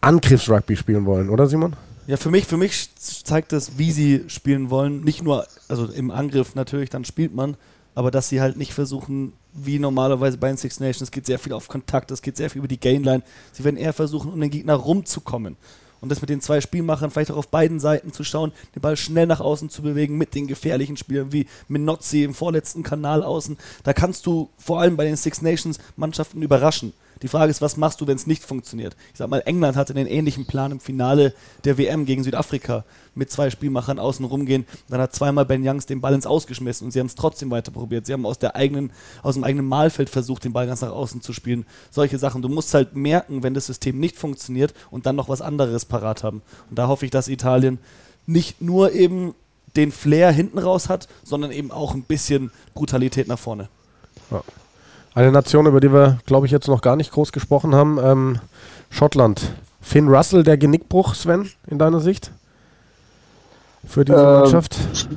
Angriffsrugby spielen wollen, oder Simon? Ja, für mich, für mich zeigt es, wie sie spielen wollen. Nicht nur, also im Angriff natürlich, dann spielt man, aber dass sie halt nicht versuchen, wie normalerweise bei den Six Nations, es geht sehr viel auf Kontakt, es geht sehr viel über die Gainline. Sie werden eher versuchen, um den Gegner rumzukommen. Und das mit den zwei Spielmachern vielleicht auch auf beiden Seiten zu schauen, den Ball schnell nach außen zu bewegen mit den gefährlichen Spielern wie Minozzi im vorletzten Kanal außen. Da kannst du vor allem bei den Six Nations Mannschaften überraschen. Die Frage ist, was machst du, wenn es nicht funktioniert? Ich sag mal, England hatte den ähnlichen Plan im Finale der WM gegen Südafrika mit zwei Spielmachern außen rumgehen. Dann hat zweimal Ben Youngs den Ball ins Ausgeschmissen und sie haben es trotzdem weiter probiert. Sie haben aus, der eigenen, aus dem eigenen Mahlfeld versucht, den Ball ganz nach außen zu spielen. Solche Sachen. Du musst halt merken, wenn das System nicht funktioniert und dann noch was anderes parat haben. Und da hoffe ich, dass Italien nicht nur eben den Flair hinten raus hat, sondern eben auch ein bisschen Brutalität nach vorne. Eine Nation, über die wir, glaube ich, jetzt noch gar nicht groß gesprochen haben. Ähm, Schottland. Finn Russell, der Genickbruch, Sven, in deiner Sicht? Für diese Ähm, Mannschaft?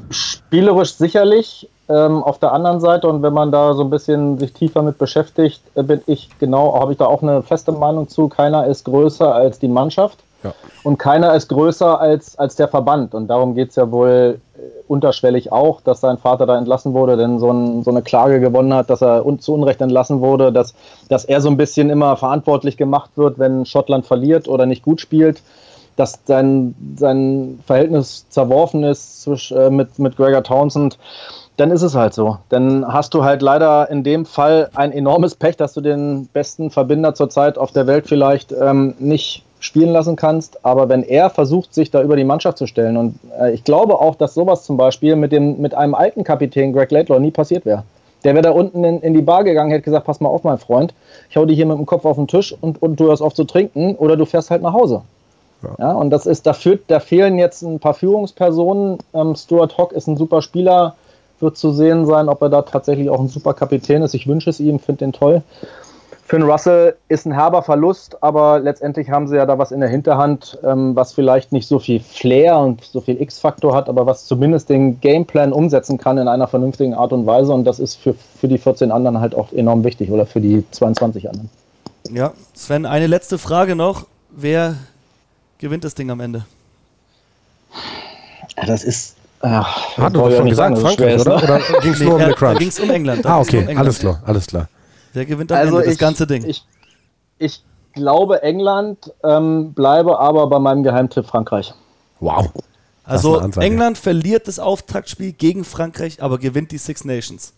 Spielerisch sicherlich. Ähm, auf der anderen Seite, und wenn man da so ein bisschen sich tiefer mit beschäftigt, äh, bin ich genau, habe ich da auch eine feste Meinung zu. Keiner ist größer als die Mannschaft Ja. und keiner ist größer als, als der Verband. Und darum geht es ja wohl äh, unterschwellig auch, dass sein Vater da entlassen wurde, denn so, ein, so eine Klage gewonnen hat, dass er un, zu Unrecht entlassen wurde, dass, dass er so ein bisschen immer verantwortlich gemacht wird, wenn Schottland verliert oder nicht gut spielt dass sein, sein Verhältnis zerworfen ist zwisch, äh, mit, mit Gregor Townsend, dann ist es halt so. Dann hast du halt leider in dem Fall ein enormes Pech, dass du den besten Verbinder zurzeit auf der Welt vielleicht ähm, nicht spielen lassen kannst. Aber wenn er versucht, sich da über die Mannschaft zu stellen, und äh, ich glaube auch, dass sowas zum Beispiel mit, dem, mit einem alten Kapitän Greg Laidlaw nie passiert wäre. Der wäre da unten in, in die Bar gegangen, hätte gesagt, pass mal auf, mein Freund, ich hau dich hier mit dem Kopf auf den Tisch und, und du hörst auf zu trinken oder du fährst halt nach Hause. Ja, und das ist, da, führt, da fehlen jetzt ein paar Führungspersonen. Ähm, Stuart Hock ist ein super Spieler, wird zu sehen sein, ob er da tatsächlich auch ein super Kapitän ist. Ich wünsche es ihm, finde den toll. Finn Russell ist ein herber Verlust, aber letztendlich haben sie ja da was in der Hinterhand, ähm, was vielleicht nicht so viel Flair und so viel X-Faktor hat, aber was zumindest den Gameplan umsetzen kann in einer vernünftigen Art und Weise. Und das ist für, für die 14 anderen halt auch enorm wichtig oder für die 22 anderen. Ja, Sven, eine letzte Frage noch. Wer gewinnt das Ding am Ende? Ja, das ist. Ach, Hat du doch schon sagen, gesagt, schwer Frankreich, ist, oder? ne? Oder ging es nur um da, den da Crunch? ging es um England. Ah, okay, um England. alles klar, alles klar. Wer gewinnt am Ende das ganze Ding? Also Ich, ich glaube England, ähm, bleibe aber bei meinem Geheimtipp Frankreich. Wow. Also. England verliert das Auftaktspiel gegen Frankreich, aber gewinnt die Six Nations.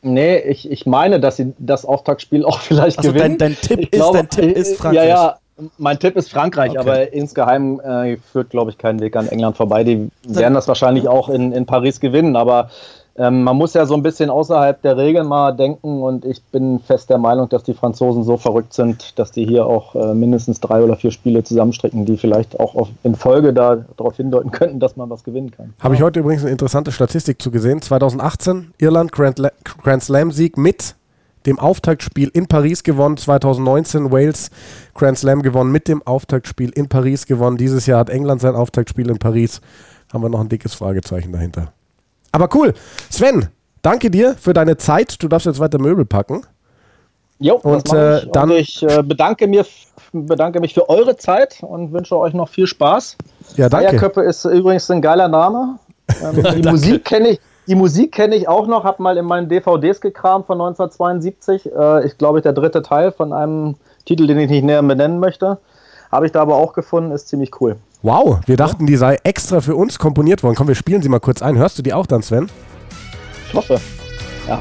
Nee, ich, ich meine, dass sie das Auftaktspiel auch vielleicht Also gewinnen. dein, dein Tipp Ich ist, glaube, dein Tipp ist äh, Frankreich. Ja, ja, mein Tipp ist Frankreich, Okay. aber insgeheim äh, führt, glaube ich, kein Weg an England vorbei. Die werden das wahrscheinlich auch in, in Paris gewinnen, aber ähm, man muss ja so ein bisschen außerhalb der Regeln mal denken und ich bin fest der Meinung, dass die Franzosen so verrückt sind, dass die hier auch äh, mindestens drei oder vier Spiele zusammenstricken, die vielleicht auch auf, in Folge da, darauf hindeuten könnten, dass man was gewinnen kann. Habe ich heute übrigens eine interessante Statistik zu gesehen. 2018 Irland Grand, Grand Slam Sieg mit dem Auftaktspiel in Paris gewonnen. 2019 Wales Grand Slam gewonnen mit dem Auftaktspiel in Paris gewonnen. Dieses Jahr hat England sein Auftaktspiel in Paris. Haben wir noch ein dickes Fragezeichen dahinter. Aber cool. Sven, danke dir für deine Zeit. Du darfst jetzt weiter Möbel packen. Jo, Und, äh, ich. dann- und ich äh, bedanke, mir, bedanke mich für eure Zeit und wünsche euch noch viel Spaß. Ja, danke. Eierköppe ist übrigens ein geiler Name. Ähm, <laughs> die Musik kenne ich. Die Musik kenne ich auch noch, habe mal in meinen DVDs gekramt von 1972. Äh, ich glaube, der dritte Teil von einem Titel, den ich nicht näher benennen möchte. Habe ich da aber auch gefunden, ist ziemlich cool. Wow, wir dachten, die sei extra für uns komponiert worden. Komm, wir spielen sie mal kurz ein. Hörst du die auch dann, Sven? Ich hoffe. Ja.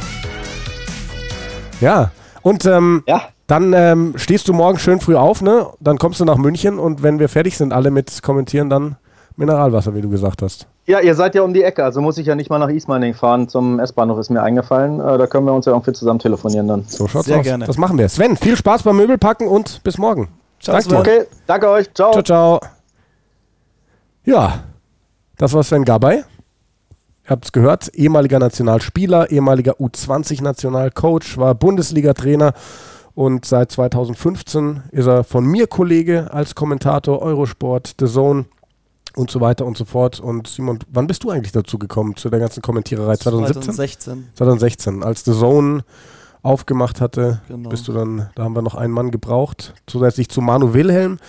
Ja. Und ähm, Ja, dann ähm, stehst du morgen schön früh auf, ne? Dann kommst du nach München und wenn wir fertig sind, alle mit kommentieren, dann Mineralwasser, wie du gesagt hast. Ja, ihr seid ja um die Ecke, also muss ich ja nicht mal nach Ismaning fahren. Zum S-Bahnhof ist mir eingefallen. Äh, da können wir uns ja irgendwie zusammen telefonieren dann. So schaut's Sehr aus. gerne. Das machen wir. Sven, viel Spaß beim Möbelpacken und bis morgen. Ciao, Danke. Okay, danke euch. Ciao. Ciao, ciao. Ja, das war Sven Gabay. Ihr habt es gehört, ehemaliger Nationalspieler, ehemaliger U20-Nationalcoach, war Bundesliga-Trainer und seit 2015 ist er von mir Kollege als Kommentator Eurosport, The Zone und so weiter und so fort. Und Simon, wann bist du eigentlich dazu gekommen zu der ganzen Kommentiererei? 2017? 2016. 2016, als The Zone aufgemacht hatte, Genau. bist du dann, da haben wir noch einen Mann gebraucht, zusätzlich zu Manu Wilhelm,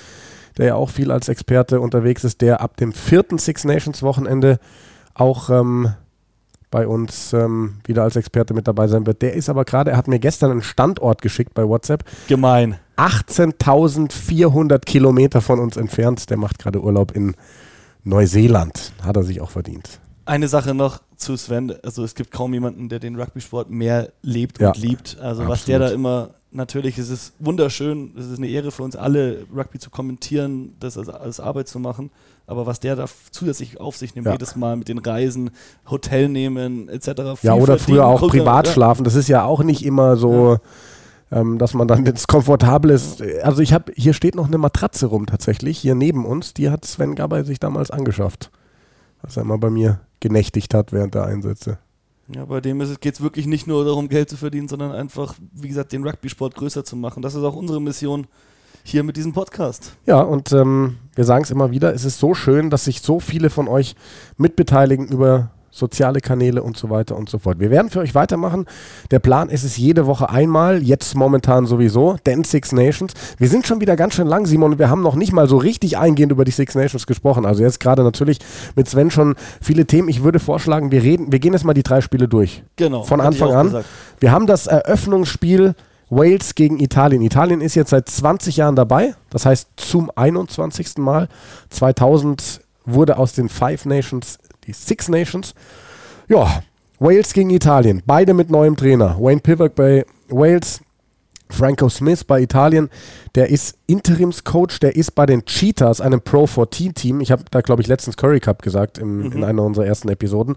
der ja auch viel als Experte unterwegs ist, der ab dem vierten Six Nations Wochenende auch ähm, bei uns ähm, wieder als Experte mit dabei sein wird. Der ist aber gerade, er hat mir gestern einen Standort geschickt bei WhatsApp, Gemein. 18.400 Kilometer von uns entfernt. Der macht gerade Urlaub in Neuseeland. Hat er sich auch verdient. Eine Sache noch zu Sven. Also es gibt kaum jemanden, der den Rugby-Sport mehr lebt Ja, und liebt. Also was absolut. der da immer, natürlich ist es wunderschön, es ist eine Ehre für uns alle, Rugby zu kommentieren, das als, als Arbeit zu machen. Aber was der da zusätzlich auf sich nimmt, Ja. jedes Mal mit den Reisen, Hotel nehmen, etc. Ja, oder früher auch Kultur- privat ja. schlafen. Das ist ja auch nicht immer so, ähm, dass man dann jetzt komfortabel ist. Also ich habe, hier steht noch eine Matratze rum tatsächlich, hier neben uns. Die hat Sven Gabay sich damals angeschafft. Als er mal bei mir genächtigt hat während der Einsätze. Ja, bei dem geht es wirklich nicht nur darum, Geld zu verdienen, sondern einfach, wie gesagt, den Rugby-Sport größer zu machen. Das ist auch unsere Mission hier mit diesem Podcast. Ja, und ähm, wir sagen es immer wieder, es ist so schön, dass sich so viele von euch mitbeteiligen über soziale Kanäle und so weiter und so fort. Wir werden für euch weitermachen. Der Plan ist es jede Woche einmal, jetzt momentan sowieso, denn Six Nations. Wir sind schon wieder ganz schön lang, Simon, und wir haben noch nicht mal so richtig eingehend über die Six Nations gesprochen. Also jetzt gerade natürlich mit Sven schon viele Themen. Ich würde vorschlagen, wir reden, wir gehen jetzt mal die drei Spiele durch. Genau. Von Anfang an. gesagt. Wir haben das Eröffnungsspiel Wales gegen Italien. Italien ist jetzt seit 20 Jahren dabei, das heißt zum 21. Mal. 2000 wurde aus den Five Nations die Six Nations. Ja, Wales gegen Italien, beide mit neuem Trainer. Wayne Pivak bei Wales, Franco Smith bei Italien, der ist Interimscoach, der ist bei den Cheetahs, einem Pro-14-Team. Ich habe da, glaube ich, letztens Curry Cup gesagt im, in einer unserer ersten Episoden.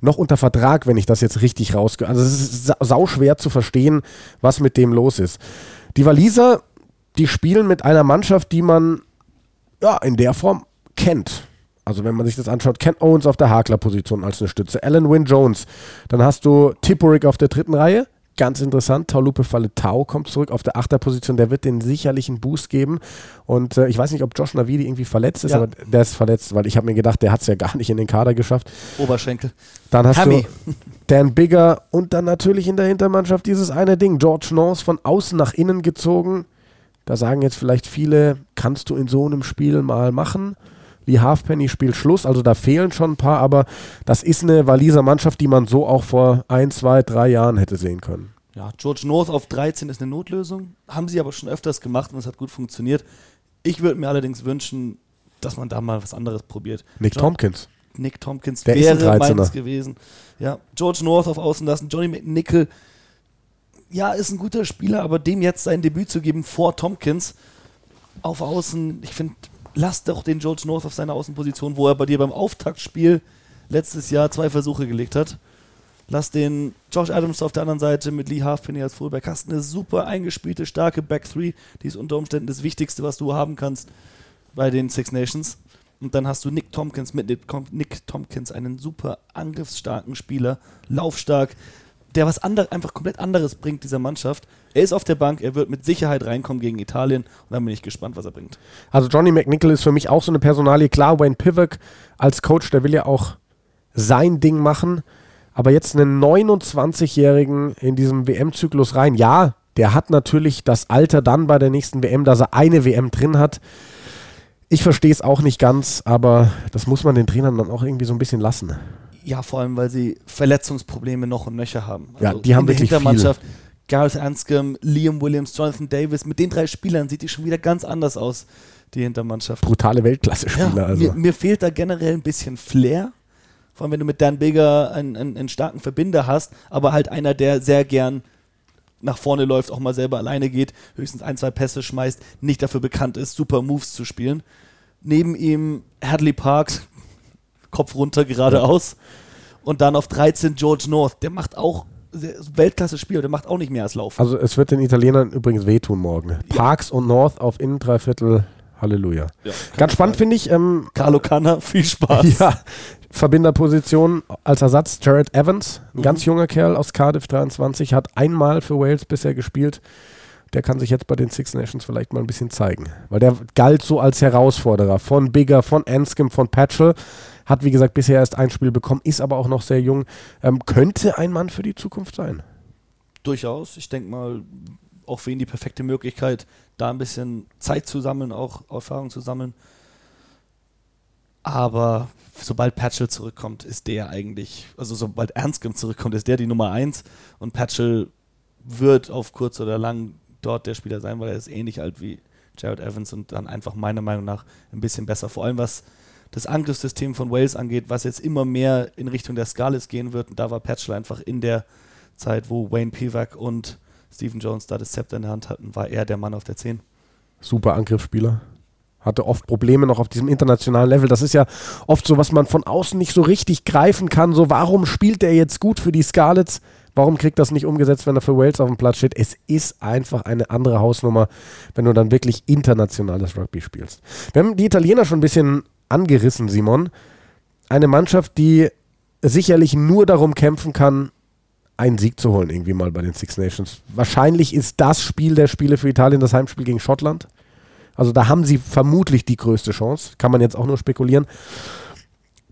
Noch unter Vertrag, wenn ich das jetzt richtig rausge... Also es ist sa sau schwer zu verstehen, was mit dem los ist. Die Waliser, die spielen mit einer Mannschaft, die man ja, in der Form kennt. Also wenn man sich das anschaut, Ken Owens auf der Hakler-Position als eine Stütze, Alan Wynne Jones, dann hast du Tipperick auf der dritten Reihe, ganz interessant, Taulupe Falle Tau kommt zurück auf der Achterposition, der wird den sicherlich einen Boost geben und äh, ich weiß nicht, ob Josh Navidi irgendwie verletzt ist, Ja. aber der ist verletzt, weil ich habe mir gedacht, der hat es ja <laughs> gar nicht in den Kader geschafft. Oberschenkel. Dann hast Hammy. du Dan Bigger und dann natürlich in der Hintermannschaft dieses eine Ding, George Nance von außen nach innen gezogen. Da sagen jetzt vielleicht viele, kannst du in so einem Spiel mal machen. Lee Halfpenny spielt Schluss, also da fehlen schon ein paar, aber das ist eine Waliser Mannschaft, die man so auch vor ein, zwei, drei Jahren hätte sehen können. Ja, George North auf 13 ist eine Notlösung. Haben sie aber schon öfters gemacht und es hat gut funktioniert. Ich würde mir allerdings wünschen, dass man da mal was anderes probiert. Nick John- Tompkins. Nick Tompkins Der wäre 13er. meins gewesen. Ja, George North auf Außen lassen, Johnny McNichol. Ja, ist ein guter Spieler, aber dem jetzt sein Debüt zu geben vor Tompkins auf Außen, ich finde, lass doch den George North auf seiner Außenposition, wo er bei dir beim Auftaktspiel letztes Jahr zwei Versuche gelegt hat. Lass den Josh Adams auf der anderen Seite mit Lee Halfpenny als Fullback. Hast eine super eingespielte, starke Back 3. Die ist unter Umständen das Wichtigste, was du haben kannst bei den Six Nations. Und dann hast du Nick Tompkins mit Nick Tompkins, einen super angriffsstarken Spieler, laufstark, der was ander, einfach komplett anderes bringt dieser Mannschaft. Er ist auf der Bank, er wird mit Sicherheit reinkommen gegen Italien und dann bin ich gespannt, was er bringt. Also Johnny McNichol ist für mich auch so eine Personalie. Klar, Wayne Pivak als Coach, der will ja auch sein Ding machen. Aber jetzt einen 29-Jährigen in diesem WM-Zyklus rein. Ja, Der hat natürlich das Alter dann bei der nächsten WM, dass er eine WM drin hat. Ich verstehe es auch nicht ganz, aber das muss man den Trainern dann auch irgendwie so ein bisschen lassen. Ja, vor allem, weil sie Verletzungsprobleme noch und nöcher haben. Also ja, die haben wirklich Hintermannschaft. Viel. Gareth Anscombe, Liam Williams, Jonathan Davis, mit den drei Spielern sieht die schon wieder ganz anders aus, die Hintermannschaft. Brutale Weltklasse-Spieler. Ja, also. mir, mir, fehlt da generell ein bisschen Flair. Vor allem, wenn du mit Dan Bigger einen, einen, einen starken Verbinder hast, aber halt einer, der sehr gern nach vorne läuft, auch mal selber alleine geht, höchstens ein, zwei Pässe schmeißt, nicht dafür bekannt ist, super Moves zu spielen. Neben ihm Hadley Parks, Kopf runter, geradeaus. Und dann auf 13 George North, der macht auch Weltklasse-Spieler, der macht auch nicht mehr als Laufen. Also es wird den Italienern übrigens wehtun morgen. Ja. Parks und North auf innen Dreiviertel, Halleluja. Ja, Ganz spannend finde ich. Ähm, Carlo Canna, <laughs> viel Spaß. Ja, Verbinderposition als Ersatz Jared Evans, ein mhm. ganz junger Kerl aus Cardiff 23, hat einmal für Wales bisher gespielt. Der kann sich jetzt bei den Six Nations vielleicht mal ein bisschen zeigen, weil der galt so als Herausforderer von Bigger, von Anscombe, von Patchell. Hat, wie gesagt, bisher erst ein Spiel bekommen, ist aber auch noch sehr jung. Ähm, könnte ein Mann für die Zukunft sein. Durchaus. Ich denke mal, auch für ihn die perfekte Möglichkeit, da ein bisschen Zeit zu sammeln, auch Erfahrung zu sammeln. Aber sobald Patchell zurückkommt, ist der eigentlich, also sobald Ernstgrim zurückkommt, ist der die Nummer 1 und Patchell wird auf kurz oder lang dort der Spieler sein, weil er ist ähnlich alt wie Jared Evans und dann einfach meiner Meinung nach ein bisschen besser. Vor allem was das Angriffssystem von Wales angeht, was jetzt immer mehr in Richtung der Scarlets gehen wird. Und da war Patchell einfach in der Zeit, wo Wayne Pivac und Stephen Jones da das Zepter in der Hand hatten, war er der Mann auf der 10. Super Angriffsspieler hatte oft Probleme noch auf diesem internationalen Level. Das ist ja oft so, was man von außen nicht so richtig greifen kann. So, warum spielt der jetzt gut für die Scarlets? Warum kriegt das nicht umgesetzt, wenn er für Wales auf dem Platz steht? Es ist einfach eine andere Hausnummer, wenn du dann wirklich internationales Rugby spielst. Wir haben die Italiener schon ein bisschen angerissen, Simon. Eine Mannschaft, die sicherlich nur darum kämpfen kann, einen Sieg zu holen, irgendwie mal bei den Six Nations. Wahrscheinlich ist das Spiel der Spiele für Italien das Heimspiel gegen Schottland. Also da haben sie vermutlich die größte Chance. Kann man jetzt auch nur spekulieren.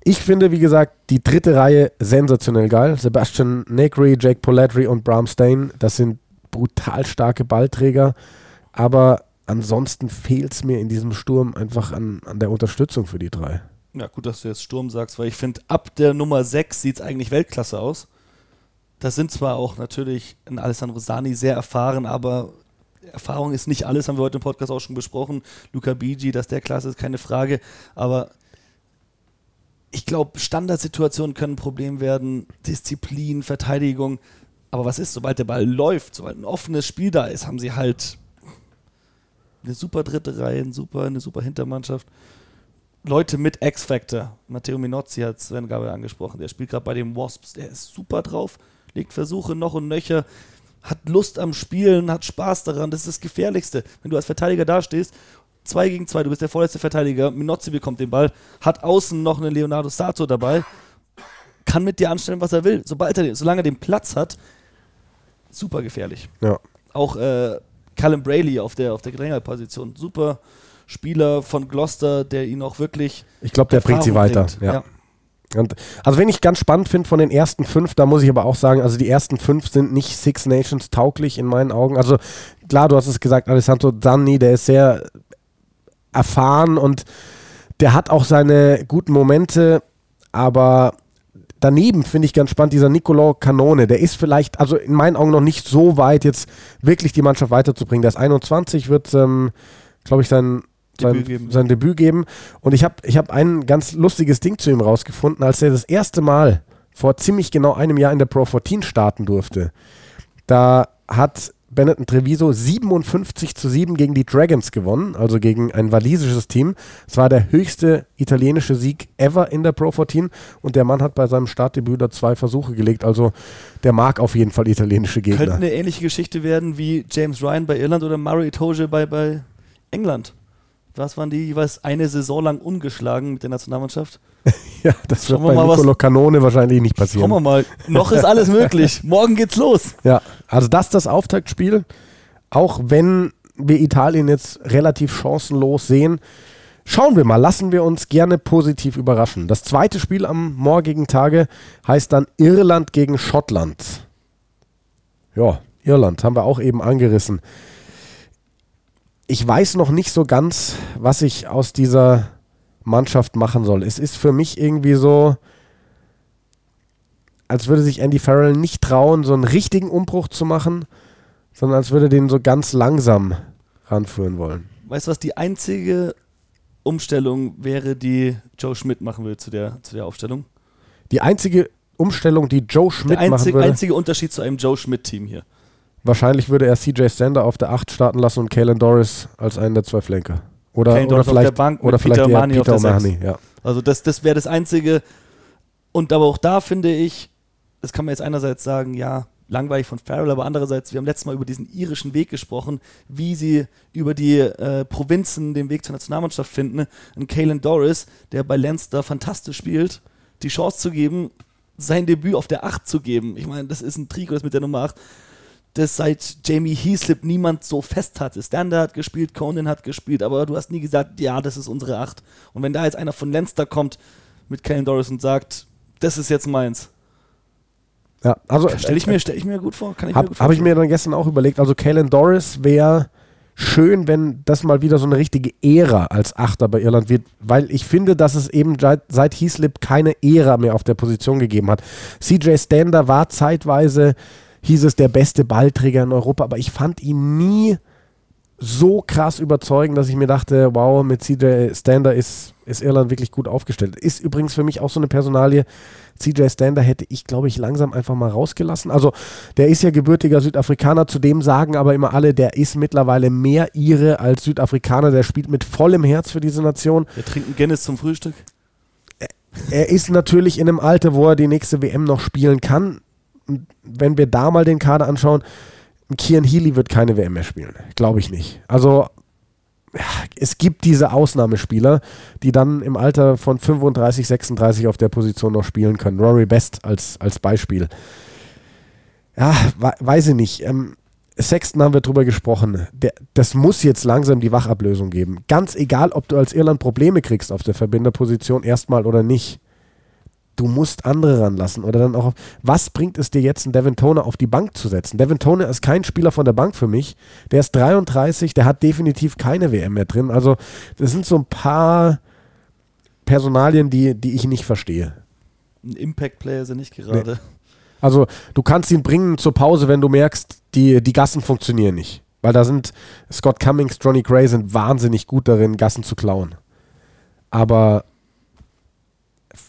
Ich finde, wie gesagt, die dritte Reihe sensationell geil. Sebastian Negri, Jake Polatry und Bram Stain, das sind brutal starke Ballträger. Aber ansonsten fehlt es mir in diesem Sturm einfach an, an der Unterstützung für die drei. Ja, gut, dass du jetzt Sturm sagst, weil ich finde, ab der Nummer 6 sieht es eigentlich Weltklasse aus. Das sind zwar auch natürlich ein Alessandro Sani sehr erfahren, aber Erfahrung ist nicht alles, haben wir heute im Podcast auch schon besprochen. Luca Bigi, dass der klasse ist, keine Frage. Aber ich glaube, Standardsituationen können ein Problem werden, Disziplin, Verteidigung. Aber was ist, sobald der Ball läuft, sobald ein offenes Spiel da ist, haben sie halt eine super dritte Reihe, eine super, eine super Hintermannschaft. Leute mit X-Factor. Matteo Minozzi hat Sven Gabel angesprochen. Der spielt gerade bei den Wasps. Der ist super drauf, legt Versuche noch und nöcher hat Lust am Spielen, hat Spaß daran. Das ist das Gefährlichste. Wenn du als Verteidiger dastehst, zwei gegen zwei, du bist der vorletzte Verteidiger, Minozzi bekommt den Ball, hat außen noch einen Leonardo Sato dabei, kann mit dir anstellen, was er will. Sobald er, solange er den Platz hat, super gefährlich. Ja. Auch äh, Callum Brayley auf der, auf der Gedrängerposition, super Spieler von Gloucester, der ihn auch wirklich. Ich glaube, der bringt sie weiter. Ja. ja. Und, also wenn ich ganz spannend finde von den ersten fünf, da muss ich aber auch sagen, also die ersten fünf sind nicht Six Nations tauglich in meinen Augen. Also klar, du hast es gesagt, Alessandro Zanni, der ist sehr erfahren und der hat auch seine guten Momente, aber daneben finde ich ganz spannend, dieser Nicolo Canone, der ist vielleicht, also in meinen Augen noch nicht so weit, jetzt wirklich die Mannschaft weiterzubringen. Der ist 21, wird, ähm, glaube ich, sein sein Debüt, sein Debüt geben. Und ich habe ich hab ein ganz lustiges Ding zu ihm rausgefunden, als er das erste Mal vor ziemlich genau einem Jahr in der Pro 14 starten durfte. Da hat Benetton Treviso 57 zu 7 gegen die Dragons gewonnen, also gegen ein walisisches Team. Es war der höchste italienische Sieg ever in der Pro 14 und der Mann hat bei seinem Startdebüt da zwei Versuche gelegt. Also der mag auf jeden Fall italienische Gegner. Könnte eine ähnliche Geschichte werden wie James Ryan bei Irland oder Murray Itoje bei, bei England was waren die jeweils eine Saison lang ungeschlagen mit der Nationalmannschaft? <laughs> ja, das Schauen wird bei Nicolo Canone wahrscheinlich nicht passieren. Schauen wir mal. Noch ist alles möglich. <laughs> Morgen geht's los. Ja, also das ist das Auftaktspiel. Auch wenn wir Italien jetzt relativ chancenlos sehen, schauen wir mal. Lassen wir uns gerne positiv überraschen. Das zweite Spiel am morgigen Tage heißt dann Irland gegen Schottland. Ja, Irland, haben wir auch eben angerissen. Ich weiß noch nicht so ganz, was ich aus dieser Mannschaft machen soll. Es ist für mich irgendwie so, als würde sich Andy Farrell nicht trauen, so einen richtigen Umbruch zu machen, sondern als würde den so ganz langsam ranführen wollen. Weißt du, was die einzige Umstellung wäre, die Joe Schmidt machen will zu der, zu der Aufstellung? Die einzige Umstellung, die Joe Schmidt der machen einzig, würde, einzige Unterschied zu einem Joe Schmidt-Team hier. wahrscheinlich würde er CJ Stander auf der 8 starten lassen und Kalen Doris als einen der zwei Flanker. Oder, Kalen oder vielleicht, der Bank oder vielleicht Peter auf Peter der O'Mahony, ja. Also das, das wäre das Einzige. Und aber auch da finde ich, das kann man jetzt einerseits sagen, ja, langweilig von Farrell, aber andererseits, wir haben letztes Mal über diesen irischen Weg gesprochen, wie sie über die äh, Provinzen den Weg zur Nationalmannschaft finden. Und Kalen Doris, der bei Leinster fantastisch spielt, die Chance zu geben, sein Debüt auf der 8 zu geben. Ich meine, das ist ein Trikot, das mit der Nummer 8, das seit Jamie Heaslip niemand so fest hatte. Stander hat gespielt, Conan hat gespielt, aber du hast nie gesagt, ja, das ist unsere 8. Und wenn da jetzt einer von Leinster kommt mit Kalen Doris und sagt, das ist jetzt meins, ja. Also stelle ich, mir- stell ich mir gut vor. Kann ich mir Habe hab ich mir dann gestern auch überlegt. Also Kalen Doris wäre schön, wenn das mal wieder so eine richtige Ära als Achter bei Irland wird, weil ich finde, dass es eben seit, seit Heaslip keine Ära mehr auf der Position gegeben hat. CJ Stander war zeitweise, hieß es, der beste Ballträger in Europa, aber ich fand ihn nie so krass überzeugend, dass ich mir dachte, wow, mit CJ Stander ist, ist Irland wirklich gut aufgestellt. Ist übrigens für mich auch so eine Personalie. CJ Stander hätte ich, glaube ich, langsam einfach mal rausgelassen. Also, der ist ja gebürtiger Südafrikaner, zudem sagen aber immer alle, der ist mittlerweile mehr Ire als Südafrikaner. Der spielt mit vollem Herz für diese Nation. Wir trinken Guinness zum Frühstück. Er ist natürlich in einem Alter, wo er die nächste WM noch spielen kann. Wenn wir da mal den Kader anschauen, Kian Healy wird keine WM mehr spielen. Glaube ich nicht. Also es gibt diese Ausnahmespieler, die dann im Alter von 35, 36 auf der Position noch spielen können. Rory Best als, als Beispiel. Ja, we weiß ich nicht. Ähm, Sexton haben wir drüber gesprochen. Der, das muss jetzt langsam die Wachablösung geben. Ganz egal, ob du als Irland Probleme kriegst auf der Verbinderposition erstmal oder nicht. Du musst andere ranlassen oder dann auch. Auf, was bringt es dir jetzt, einen Devin Toner auf die Bank zu setzen? Devin Toner ist kein Spieler von der Bank für mich. Der ist 33, der hat definitiv keine WM mehr drin. Also, das sind so ein paar Personalien, die, die ich nicht verstehe. Ein Impact-Player ist er nicht gerade. Also du kannst ihn bringen zur Pause, wenn du merkst, die, die Gassen funktionieren nicht. Weil da sind Scott Cummings, Johnny Gray sind wahnsinnig gut darin, Gassen zu klauen. Aber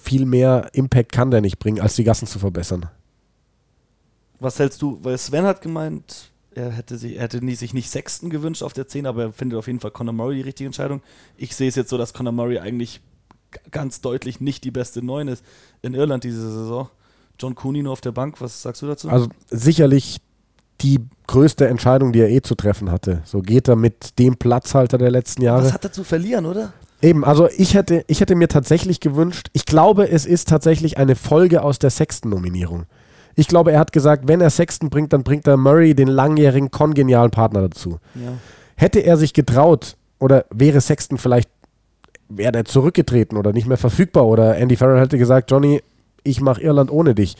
viel mehr Impact kann der nicht bringen, als die Gassen zu verbessern. Was hältst du? Weil Sven hat gemeint, er hätte, sich, er hätte nie, sich nicht Sexton gewünscht auf der 10, aber er findet auf jeden Fall Conor Murray die richtige Entscheidung. Ich sehe es jetzt so, dass Conor Murray eigentlich ganz deutlich nicht die beste 9 ist in Irland diese Saison. John Cooney nur auf der Bank, was sagst du dazu? Also sicherlich die größte Entscheidung, die er eh zu treffen hatte. So geht er mit dem Platzhalter der letzten Jahre. was hat er zu verlieren, oder? Eben, also ich hätte, ich hätte mir tatsächlich gewünscht, ich glaube, es ist tatsächlich eine Folge aus der Sexton-Nominierung. Ich glaube, er hat gesagt, wenn er Sexton bringt, dann bringt er Murray, den langjährigen, kongenialen Partner dazu. Ja. Hätte er sich getraut oder wäre Sexton vielleicht, wäre der zurückgetreten oder nicht mehr verfügbar oder Andy Farrell hätte gesagt, Johnny, ich mache Irland ohne dich,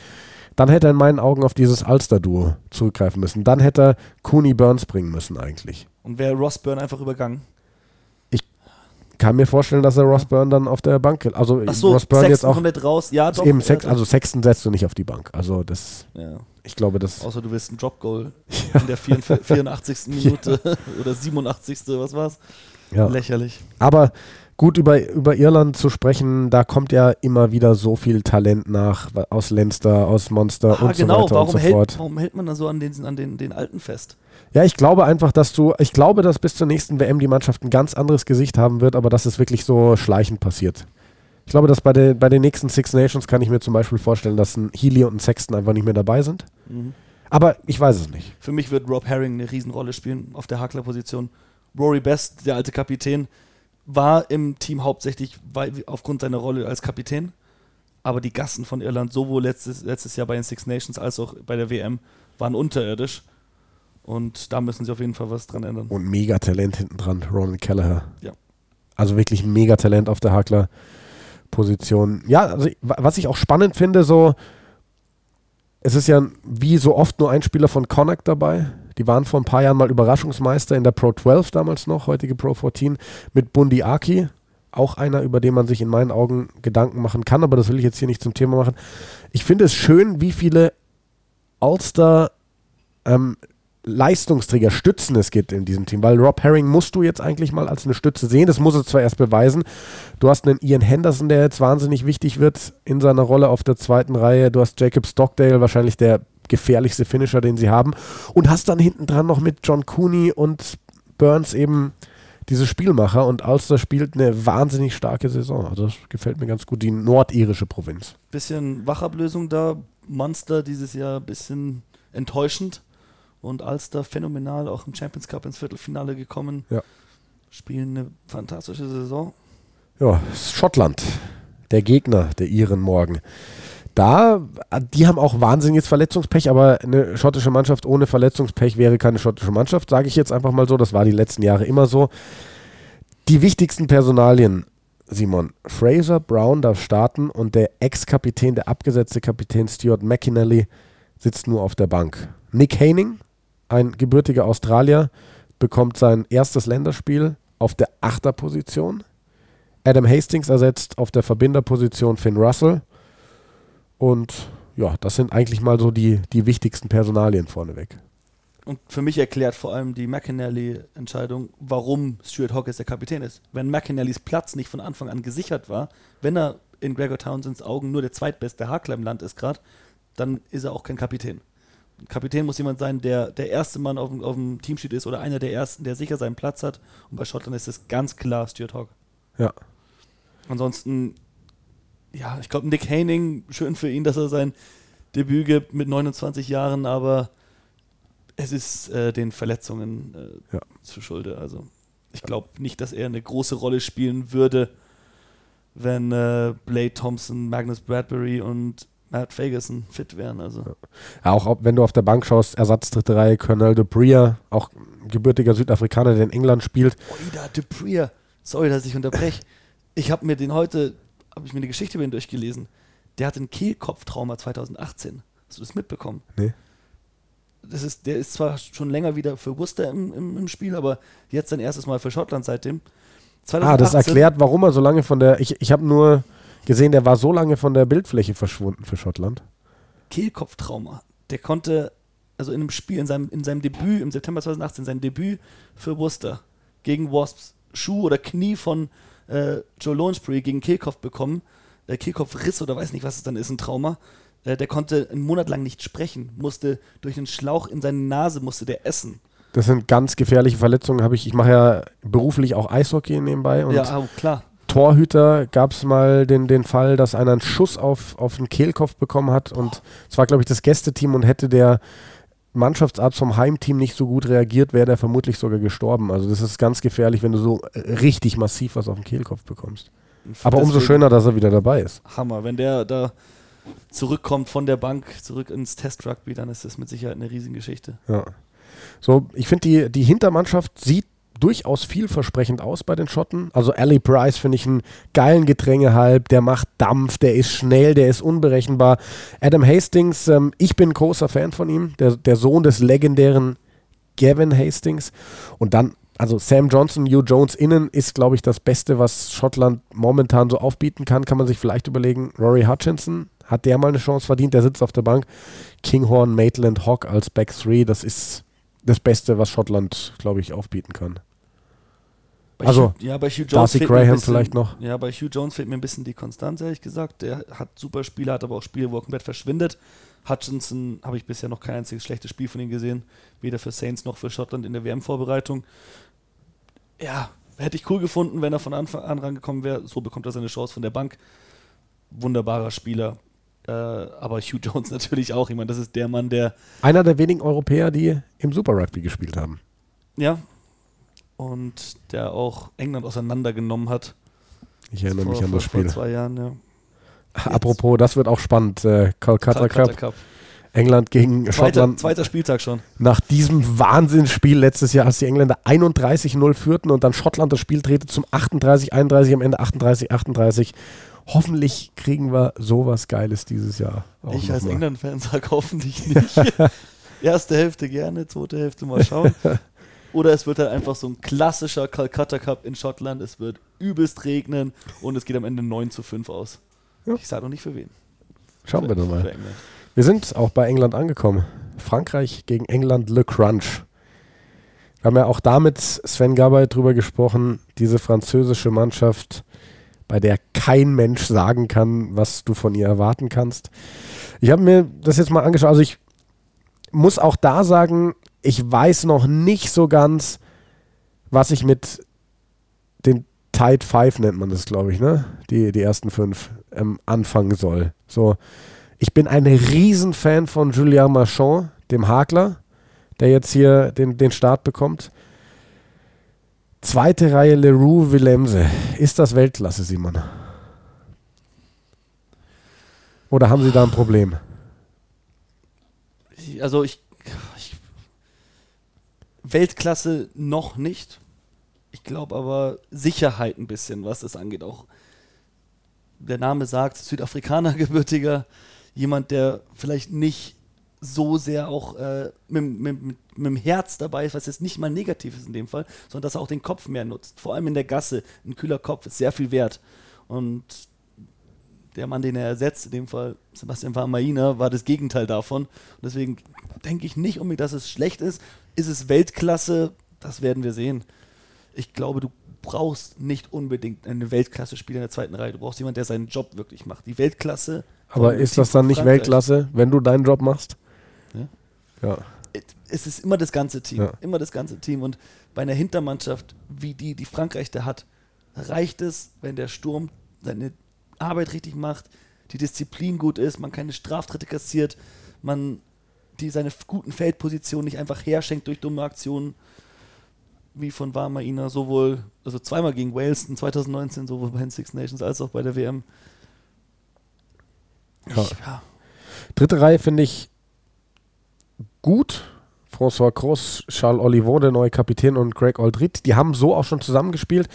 dann hätte er in meinen Augen auf dieses Ulster-Duo zurückgreifen müssen. Dann hätte er Cooney Burns bringen müssen eigentlich. Und wäre Ross Byrne einfach übergangen? Kann mir vorstellen, dass er Ross Byrne dann auf der Bank, also Achso, Ross Byrne Sexton jetzt auch komplett raus. Ja, doch. eben ja, Sex, also Sexton setzt du nicht auf die Bank. Also das, ja. ich glaube, das Außer du willst ein Drop-Goal <laughs> in der 84. 84. <laughs> Minute <laughs> oder 87. Was war's? ja. Lächerlich. Aber gut über, über Irland zu sprechen, da kommt ja immer wieder so viel Talent nach aus Leinster, aus Monster Ah, und genau, so weiter warum, und so hält, fort. warum hält man da so an den, an den, den Alten fest? Ja, ich glaube einfach, dass du, ich glaube, dass bis zur nächsten WM die Mannschaft ein ganz anderes Gesicht haben wird, aber dass es wirklich so schleichend passiert. Ich glaube, dass bei, der, bei den nächsten Six Nations kann ich mir zum Beispiel vorstellen, dass ein Healy und ein Sexton einfach nicht mehr dabei sind. Aber ich weiß es nicht. Für mich wird Rob Herring eine Riesenrolle spielen auf der Hakler-Position. Rory Best, der alte Kapitän, war im Team hauptsächlich weil, aufgrund seiner Rolle als Kapitän. Aber die Gassen von Irland, sowohl letztes, letztes Jahr bei den Six Nations als auch bei der WM, waren unterirdisch. Und da müssen sie auf jeden Fall was dran ändern. Und mega Talent hinten dran, Ronan Kelleher. Ja. Also wirklich ein mega Talent auf der Hakler-Position. Ja, also wa- was ich auch spannend finde, so es ist ja wie so oft nur ein Spieler von Connacht dabei. Die waren vor ein paar Jahren mal Überraschungsmeister in der Pro 12 damals noch, heutige Pro 14, mit Bundi Aki. Auch einer, über den man sich in meinen Augen Gedanken machen kann, aber das will ich jetzt hier nicht zum Thema machen. Ich finde es schön, wie viele Ulster ähm, Leistungsträger, Stützen es gibt in diesem Team, weil Rob Herring musst du jetzt eigentlich mal als eine Stütze sehen. Das muss er zwar erst beweisen. Du hast einen Ian Henderson, der jetzt wahnsinnig wichtig wird in seiner Rolle auf der zweiten Reihe. Du hast Jacob Stockdale, wahrscheinlich der gefährlichste Finisher, den sie haben. Und hast dann hinten dran noch mit John Cooney und Burns eben diese Spielmacher. Und Ulster spielt eine wahnsinnig starke Saison. Also das gefällt mir ganz gut, die nordirische Provinz. Bisschen Wachablösung da. Monster dieses Jahr ein bisschen enttäuschend und Ulster phänomenal auch im Champions Cup ins Viertelfinale gekommen. Ja. Spielen eine fantastische Saison. Ja, Schottland, der Gegner der Iren morgen. Da, die haben auch wahnsinniges Verletzungspech, aber eine schottische Mannschaft ohne Verletzungspech wäre keine schottische Mannschaft, sage ich jetzt einfach mal so. Das war die letzten Jahre immer so. Die wichtigsten Personalien, Simon. Fraser Brown darf starten und der Ex-Kapitän, der abgesetzte Kapitän Stuart McInally sitzt nur auf der Bank. Nick Haining, ein gebürtiger Australier, bekommt sein erstes Länderspiel auf der Achterposition. Adam Hastings ersetzt auf der Verbinderposition Finn Russell. Und ja, das sind eigentlich mal so die, die wichtigsten Personalien vorneweg. Und für mich erklärt vor allem die McInally-Entscheidung, warum Stuart Hawkins der Kapitän ist. Wenn McInallys Platz nicht von Anfang an gesichert war, wenn er in Gregor Townsends Augen nur der zweitbeste Hakler im Land ist gerade, dann ist er auch kein Kapitän. Kapitän muss jemand sein, der der erste Mann auf dem, auf dem Teamsheet ist oder einer der ersten, der sicher seinen Platz hat. Und bei Schottland ist es ganz klar Stuart Hogg. Ja. Ansonsten, ja, ich glaube, Nick Haining, schön für ihn, dass er sein Debüt gibt mit 29 Jahren, aber es ist äh, den Verletzungen äh, Ja. zu Schulde. Also ich glaube nicht, dass er eine große Rolle spielen würde, wenn äh, Blade Thompson, Magnus Bradbury und Matt Ferguson fit wären. Also Ja, auch wenn du auf der Bank schaust, Ersatz dritte Reihe, Colonel de Bria, auch gebürtiger Südafrikaner, der in England spielt. Oida Duprier, sorry, dass ich unterbreche. Ich habe mir den heute, habe ich mir eine Geschichte über ihn durchgelesen. Der hatte ein Kehlkopftrauma 2018. Hast du das mitbekommen? Nee. Das ist, der ist zwar schon länger wieder für Worcester im, im, im Spiel, aber jetzt sein erstes Mal für Schottland seitdem. Ah, das 2018 erklärt, warum er so lange von der. Ich, ich habe nur gesehen, der war so lange von der Bildfläche verschwunden für Schottland. Kehlkopftrauma. Der konnte, also in einem Spiel, in seinem, in seinem Debüt im September 2018, sein Debüt für Worcester gegen Wasps Schuh oder Knie von äh, Joe Lonsbury gegen Kehlkopf bekommen. Äh, Kehlkopfriss oder weiß nicht, was es dann ist, ein Trauma. Äh, der konnte einen Monat lang nicht sprechen, musste durch einen Schlauch in seine Nase, musste der essen. Das sind ganz gefährliche Verletzungen. Habe ich, ich mache ja beruflich auch Eishockey nebenbei und ja, oh, klar. Torhüter gab es mal den, den Fall, dass einer einen Schuss auf, auf den Kehlkopf bekommen hat und es war, glaube ich, das Gästeteam und hätte der Mannschaftsarzt vom Heimteam nicht so gut reagiert, wäre der vermutlich sogar gestorben. Also das ist ganz gefährlich, wenn du so äh, richtig massiv was auf den Kehlkopf bekommst. Aber umso schöner, dass er wieder dabei ist. Hammer. Wenn der da zurückkommt von der Bank, zurück ins Test-Rugby, dann ist das mit Sicherheit eine Riesengeschichte. Ja. So, ich finde, die, die Hintermannschaft sieht durchaus vielversprechend aus bei den Schotten. Also Ali Price finde ich einen geilen Gedrängehalb, der macht Dampf, der ist schnell, der ist unberechenbar. Adam Hastings, ähm, ich bin großer Fan von ihm, der, der Sohn des legendären Gavin Hastings. Und dann, also Sam Johnson, Hugh Jones innen ist, glaube ich, das Beste, was Schottland momentan so aufbieten kann. Kann man sich vielleicht überlegen, Rory Hutchinson, hat der mal eine Chance verdient, der sitzt auf der Bank. Kinghorn, Maitland, Hawk als Back 3, das ist das Beste, was Schottland, glaube ich, aufbieten kann. Also, Hugh, ja, bei Hugh Jones Darcy fehlt mir ein Graham bisschen- vielleicht noch. Ja, bei Hugh Jones fehlt mir ein bisschen die Konstanz, ehrlich gesagt. Der hat super Spiele, hat aber auch Spiele, wo er komplett verschwindet. Hutchinson habe ich bisher noch kein einziges schlechtes Spiel von ihm gesehen. Weder für Saints noch für Schottland in der WM-Vorbereitung. Ja, hätte ich cool gefunden, wenn er von Anfang an rangekommen wäre. So bekommt er seine Chance von der Bank. Wunderbarer Spieler. Äh, aber Hugh Jones <laughs> natürlich auch. Ich meine, das ist der Mann, der Einer der wenigen Europäer, die im Super Rugby gespielt haben. Ja. Und der auch England auseinandergenommen hat. Ich erinnere mich vor, an das Spiel. Vor zwei Jahren, ja. Apropos, das wird auch spannend. Äh, Kolkata Calcutta Cup. England gegen Zweiter, Schottland. zweiter Spieltag schon. Nach diesem Wahnsinnsspiel letztes Jahr, als die Engländer 31-0 führten und dann Schottland das Spiel drehte zum 38-31, am Ende 38-38. Hoffentlich kriegen wir sowas Geiles dieses Jahr. ich als. England-Fan sage <laughs> hoffentlich nicht. <laughs> Erste Hälfte gerne, zweite Hälfte mal schauen. <laughs> Oder es wird halt einfach so ein klassischer Calcutta Cup in Schottland. Es wird übelst regnen und es geht am Ende 9 zu 5 aus. Ja. Ich sage noch nicht für wen. Schauen wir doch Für mal. England. Wir sind auch bei England angekommen. Frankreich gegen England, Le Crunch. Wir haben ja auch damit Sven Gabay drüber gesprochen, diese französische Mannschaft, bei der kein Mensch sagen kann, was du von ihr erwarten kannst. Ich habe mir das jetzt mal angeschaut. Also ich muss auch da sagen, ich weiß noch nicht so ganz, was ich mit den Tide 5 nennt man das, glaube ich, ne? Die, die ersten fünf ähm, anfangen soll. So, ich bin ein Riesenfan von Julien Marchand, dem Hakler, der jetzt hier den, den Start bekommt. Zweite Reihe Leroux Willemse. Ist das Weltklasse, Simon? Oder haben Sie da ein Problem? Also ich Weltklasse noch nicht. Ich glaube aber Sicherheit ein bisschen, was das angeht. Auch der Name sagt, Südafrikaner <laughs> gebürtiger, jemand, der vielleicht nicht so sehr auch äh, mit, mit, mit, dem Herz dabei ist, was jetzt nicht mal negativ ist in dem Fall, sondern dass er auch den Kopf mehr nutzt. Vor allem in der Gasse. Ein kühler Kopf ist sehr viel wert. Und der Mann, den er ersetzt, in dem Fall Sebastian Varmaina, war das Gegenteil davon. Und deswegen denke ich nicht unbedingt, dass es schlecht ist. Ist es Weltklasse? Das werden wir sehen. Ich glaube, du brauchst nicht unbedingt einen Weltklasse-Spieler in der zweiten Reihe. Du brauchst jemanden, der seinen Job wirklich macht. Die Weltklasse. Aber ist das dann nicht Frankreich. Weltklasse, wenn du deinen Job machst? Ja. Ja. Es ist immer das ganze Team. Ja. Immer das ganze Team. Und bei einer Hintermannschaft, wie die, die Frankreich da hat, reicht es, wenn der Sturm seine Arbeit richtig macht, die Disziplin gut ist, man keine Straftritte kassiert, man die seine guten Feldpositionen nicht einfach herschenkt durch dumme Aktionen, wie von Warmaina, sowohl, also zweimal gegen Wales in 2019, sowohl bei den Six Nations als auch bei der WM. Ja. Ich, ja. Dritte Reihe finde ich gut. François Cross, Charles Olivon, der neue Kapitän und Greg Aldrit, die haben so auch schon zusammengespielt.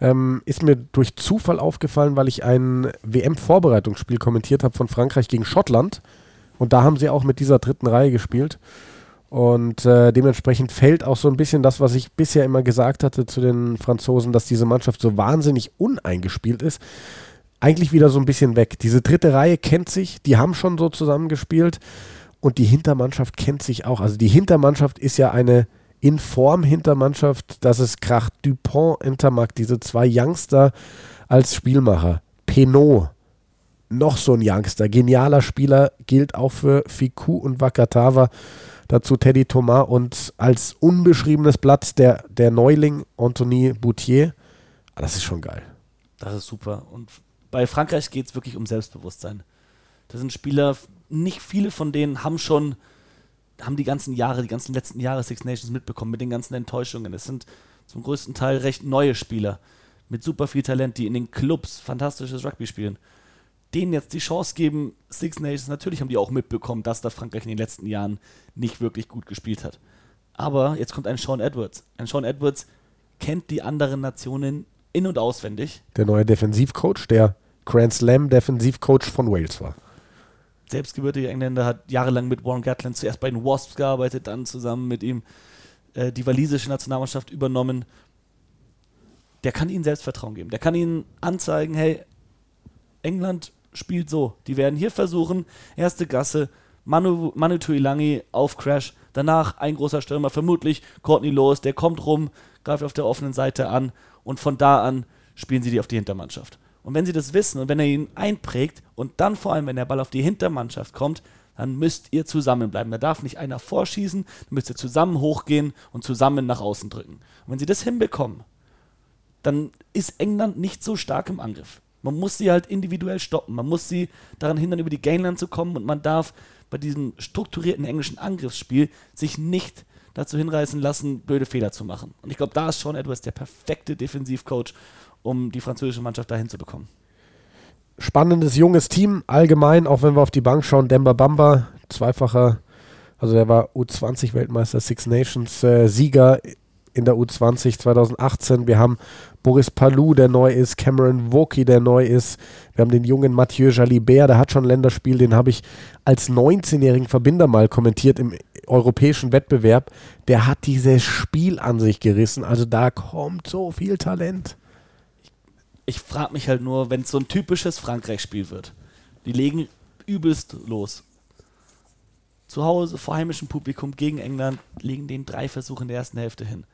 Ähm, ist mir durch Zufall aufgefallen, weil ich ein WM-Vorbereitungsspiel kommentiert habe von Frankreich gegen Schottland. Und da haben sie auch mit dieser dritten Reihe gespielt. Und äh, dementsprechend fällt auch so ein bisschen das, was ich bisher immer gesagt hatte zu den Franzosen, dass diese Mannschaft so wahnsinnig uneingespielt ist, eigentlich wieder so ein bisschen weg. Diese dritte Reihe kennt sich, die haben schon so zusammengespielt und die Hintermannschaft kennt sich auch. Also die Hintermannschaft ist ja eine in Form Hintermannschaft, dass es kracht. Dupont, Intermark, diese zwei Youngster als Spielmacher. Penot, noch so ein Youngster, genialer Spieler, gilt auch für Fiku und Wakatawa. Dazu Teddy Thomas und als unbeschriebenes Blatt der, der Neuling Anthony Boutier. Ah, Das ist schon geil. Das ist super. Und bei Frankreich geht es wirklich um Selbstbewusstsein. Das sind Spieler, nicht viele von denen haben schon, haben die ganzen Jahre, die ganzen letzten Jahre Six Nations mitbekommen, mit den ganzen Enttäuschungen. Es sind zum größten Teil recht neue Spieler mit super viel Talent, die in den Clubs fantastisches Rugby spielen. Denen jetzt die Chance geben, Six Nations, natürlich haben die auch mitbekommen, dass da Frankreich in den letzten Jahren nicht wirklich gut gespielt hat. Aber jetzt kommt ein Sean Edwards. Ein Sean Edwards kennt die anderen Nationen in- und auswendig. Der neue Defensivcoach, der Grand Slam Defensivcoach von Wales war. selbstgebürtiger Engländer, hat jahrelang mit Warren Gatland zuerst bei den Wasps gearbeitet, dann zusammen mit ihm äh, die walisische Nationalmannschaft übernommen. Der kann ihnen Selbstvertrauen geben. Der kann ihnen anzeigen, hey, England spielt so. Die werden hier versuchen, erste Gasse, Manu, Manu Tuilangi auf Crash, danach ein großer Stürmer, vermutlich Courtney Lewis, der kommt rum, greift auf der offenen Seite an und von da an spielen sie die auf die Hintermannschaft. Und wenn sie das wissen und wenn er ihn einprägt und dann vor allem, wenn der Ball auf die Hintermannschaft kommt, dann müsst ihr zusammenbleiben. Da darf nicht einer vorschießen, dann müsst ihr zusammen hochgehen und zusammen nach außen drücken. Und wenn sie das hinbekommen, dann ist England nicht so stark im Angriff. Man muss sie halt individuell stoppen. Man muss sie daran hindern, über die Gainline zu kommen und man darf bei diesem strukturierten englischen Angriffsspiel sich nicht dazu hinreißen lassen, blöde Fehler zu machen. Und ich glaube, da ist Sean Edwards der perfekte Defensivcoach, um die französische Mannschaft dahin zu bekommen. Spannendes junges Team, allgemein, auch wenn wir auf die Bank schauen. Demba Bamba, zweifacher, also der war U20-Weltmeister, Six Nations-Sieger in der U20 2018. Wir haben Boris Palou, der neu ist, Cameron Woki, der neu ist. Wir haben den jungen Mathieu Jalibert, der hat schon ein Länderspiel, den habe ich als 19-jährigen Verbinder mal kommentiert im europäischen Wettbewerb. Der hat dieses Spiel an sich gerissen. Also da kommt so viel Talent. Ich frage mich halt nur, wenn es so ein typisches Frankreich-Spiel wird. Die legen übelst los. Zu Hause vor heimischem Publikum gegen England legen den drei Versuche in der ersten Hälfte hin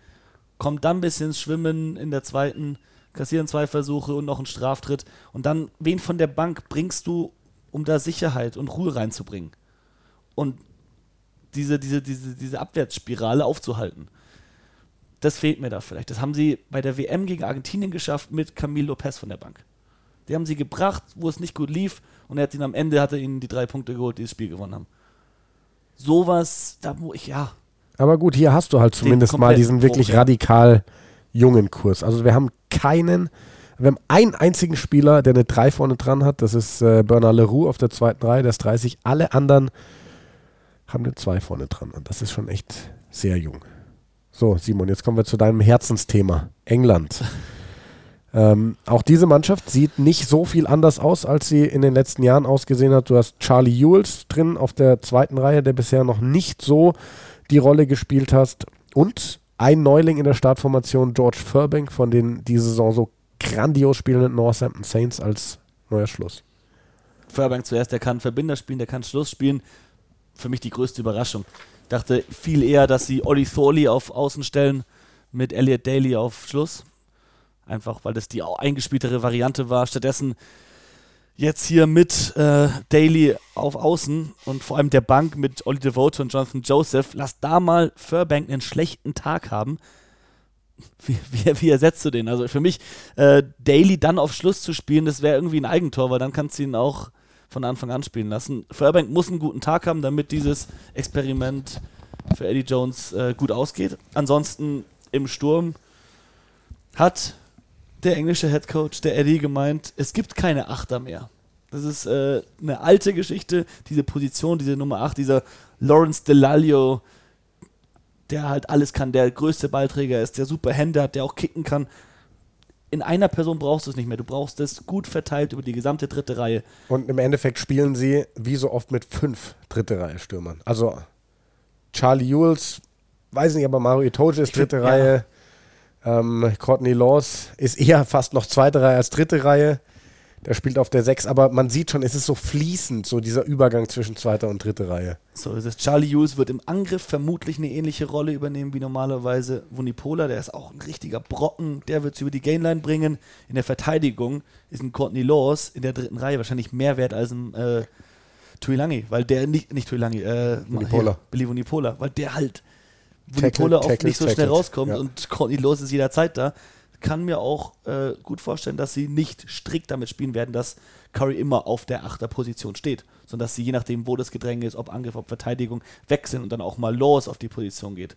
kommt dann ein bisschen ins Schwimmen in der zweiten, kassieren zwei Versuche und noch einen Straftritt. Und dann, wen von der Bank bringst du, um da Sicherheit und Ruhe reinzubringen? Und diese, diese, diese, diese Abwärtsspirale aufzuhalten. Das fehlt mir da vielleicht. Das haben sie bei der WM gegen Argentinien geschafft mit Camille Lopez von der Bank. Die haben sie gebracht, wo es nicht gut lief, und er hat ihn am Ende hat er ihnen die drei Punkte geholt, die das Spiel gewonnen haben. Sowas, da wo ich, ja, aber gut, hier hast du halt zumindest mal diesen wirklich radikal jungen Kurs. Also wir haben keinen, wir haben einen einzigen Spieler, der eine 3 vorne dran hat. Das ist äh, Bernard Leroux auf der zweiten Reihe, der ist 30. Alle anderen haben eine 2 vorne dran. Und das ist schon echt sehr jung. So, Simon, jetzt kommen wir zu deinem Herzensthema. England. <laughs> ähm, auch diese Mannschaft sieht nicht so viel anders aus, als sie in den letzten Jahren ausgesehen hat. Du hast Charlie Ewells drin auf der zweiten Reihe, der bisher noch nicht so die Rolle gespielt hast. Und ein Neuling in der Startformation, George Furbank, von den diese Saison so grandios spielenden Northampton Saints als neuer Schluss. Furbank zuerst, der kann Verbinder spielen, der kann Schluss spielen. Für mich die größte Überraschung. Ich dachte viel eher, dass sie Ollie Thorley auf Außen stellen mit Elliot Daly auf Schluss. Einfach, weil das die eingespieltere Variante war. Stattdessen jetzt hier mit äh, Daly auf Außen und vor allem der Bank mit Ollie Devoto und Jonathan Joseph, lass da mal Furbank einen schlechten Tag haben. Wie, wie, wie ersetzt du den? Also für mich, äh, Daly dann auf Schluss zu spielen, das wäre irgendwie ein Eigentor, weil dann kannst du ihn auch von Anfang an spielen lassen. Furbank muss einen guten Tag haben, damit dieses Experiment für Eddie Jones äh, gut ausgeht. Ansonsten im Sturm hat der englische Headcoach, der Eddie, gemeint, es gibt keine Achter mehr. Das ist äh, eine alte Geschichte, diese Position, diese Nummer 8, dieser Lawrence Delalio, der halt alles kann, der größte Ballträger ist, der super Hände hat, der auch kicken kann. In einer Person brauchst du es nicht mehr. Du brauchst es gut verteilt über die gesamte dritte Reihe. Und im Endeffekt spielen sie wie so oft mit fünf dritte Reihe Stürmern. Also Charlie Ewells, weiß nicht, aber Mario Itoje ist dritte find, Reihe. Ja. Ähm, Courtney Laws ist eher fast noch zweite Reihe als dritte Reihe. Der spielt auf der 6, aber man sieht schon, es ist so fließend, so dieser Übergang zwischen zweiter und dritte Reihe. So ist es. Charlie Hughes wird im Angriff vermutlich eine ähnliche Rolle übernehmen wie normalerweise Vunipola. Der ist auch ein richtiger Brocken. Der wird es über die Gainline bringen. In der Verteidigung ist ein Courtney Laws in der dritten Reihe wahrscheinlich mehr wert als ein äh, Tuilangi, weil der nicht, nicht Tuilangi, äh, Vunipola. Billy Vunipola, weil der halt wo Tackle, die Pole oft nicht so tackles, schnell rauskommt ja. und Courtney Los ist jederzeit da, kann mir auch äh, gut vorstellen, dass sie nicht strikt damit spielen werden, dass Curry immer auf der Achterposition steht, sondern dass sie je nachdem, wo das Gedränge ist, ob Angriff, ob Verteidigung, wechseln und dann auch mal Laws auf die Position geht.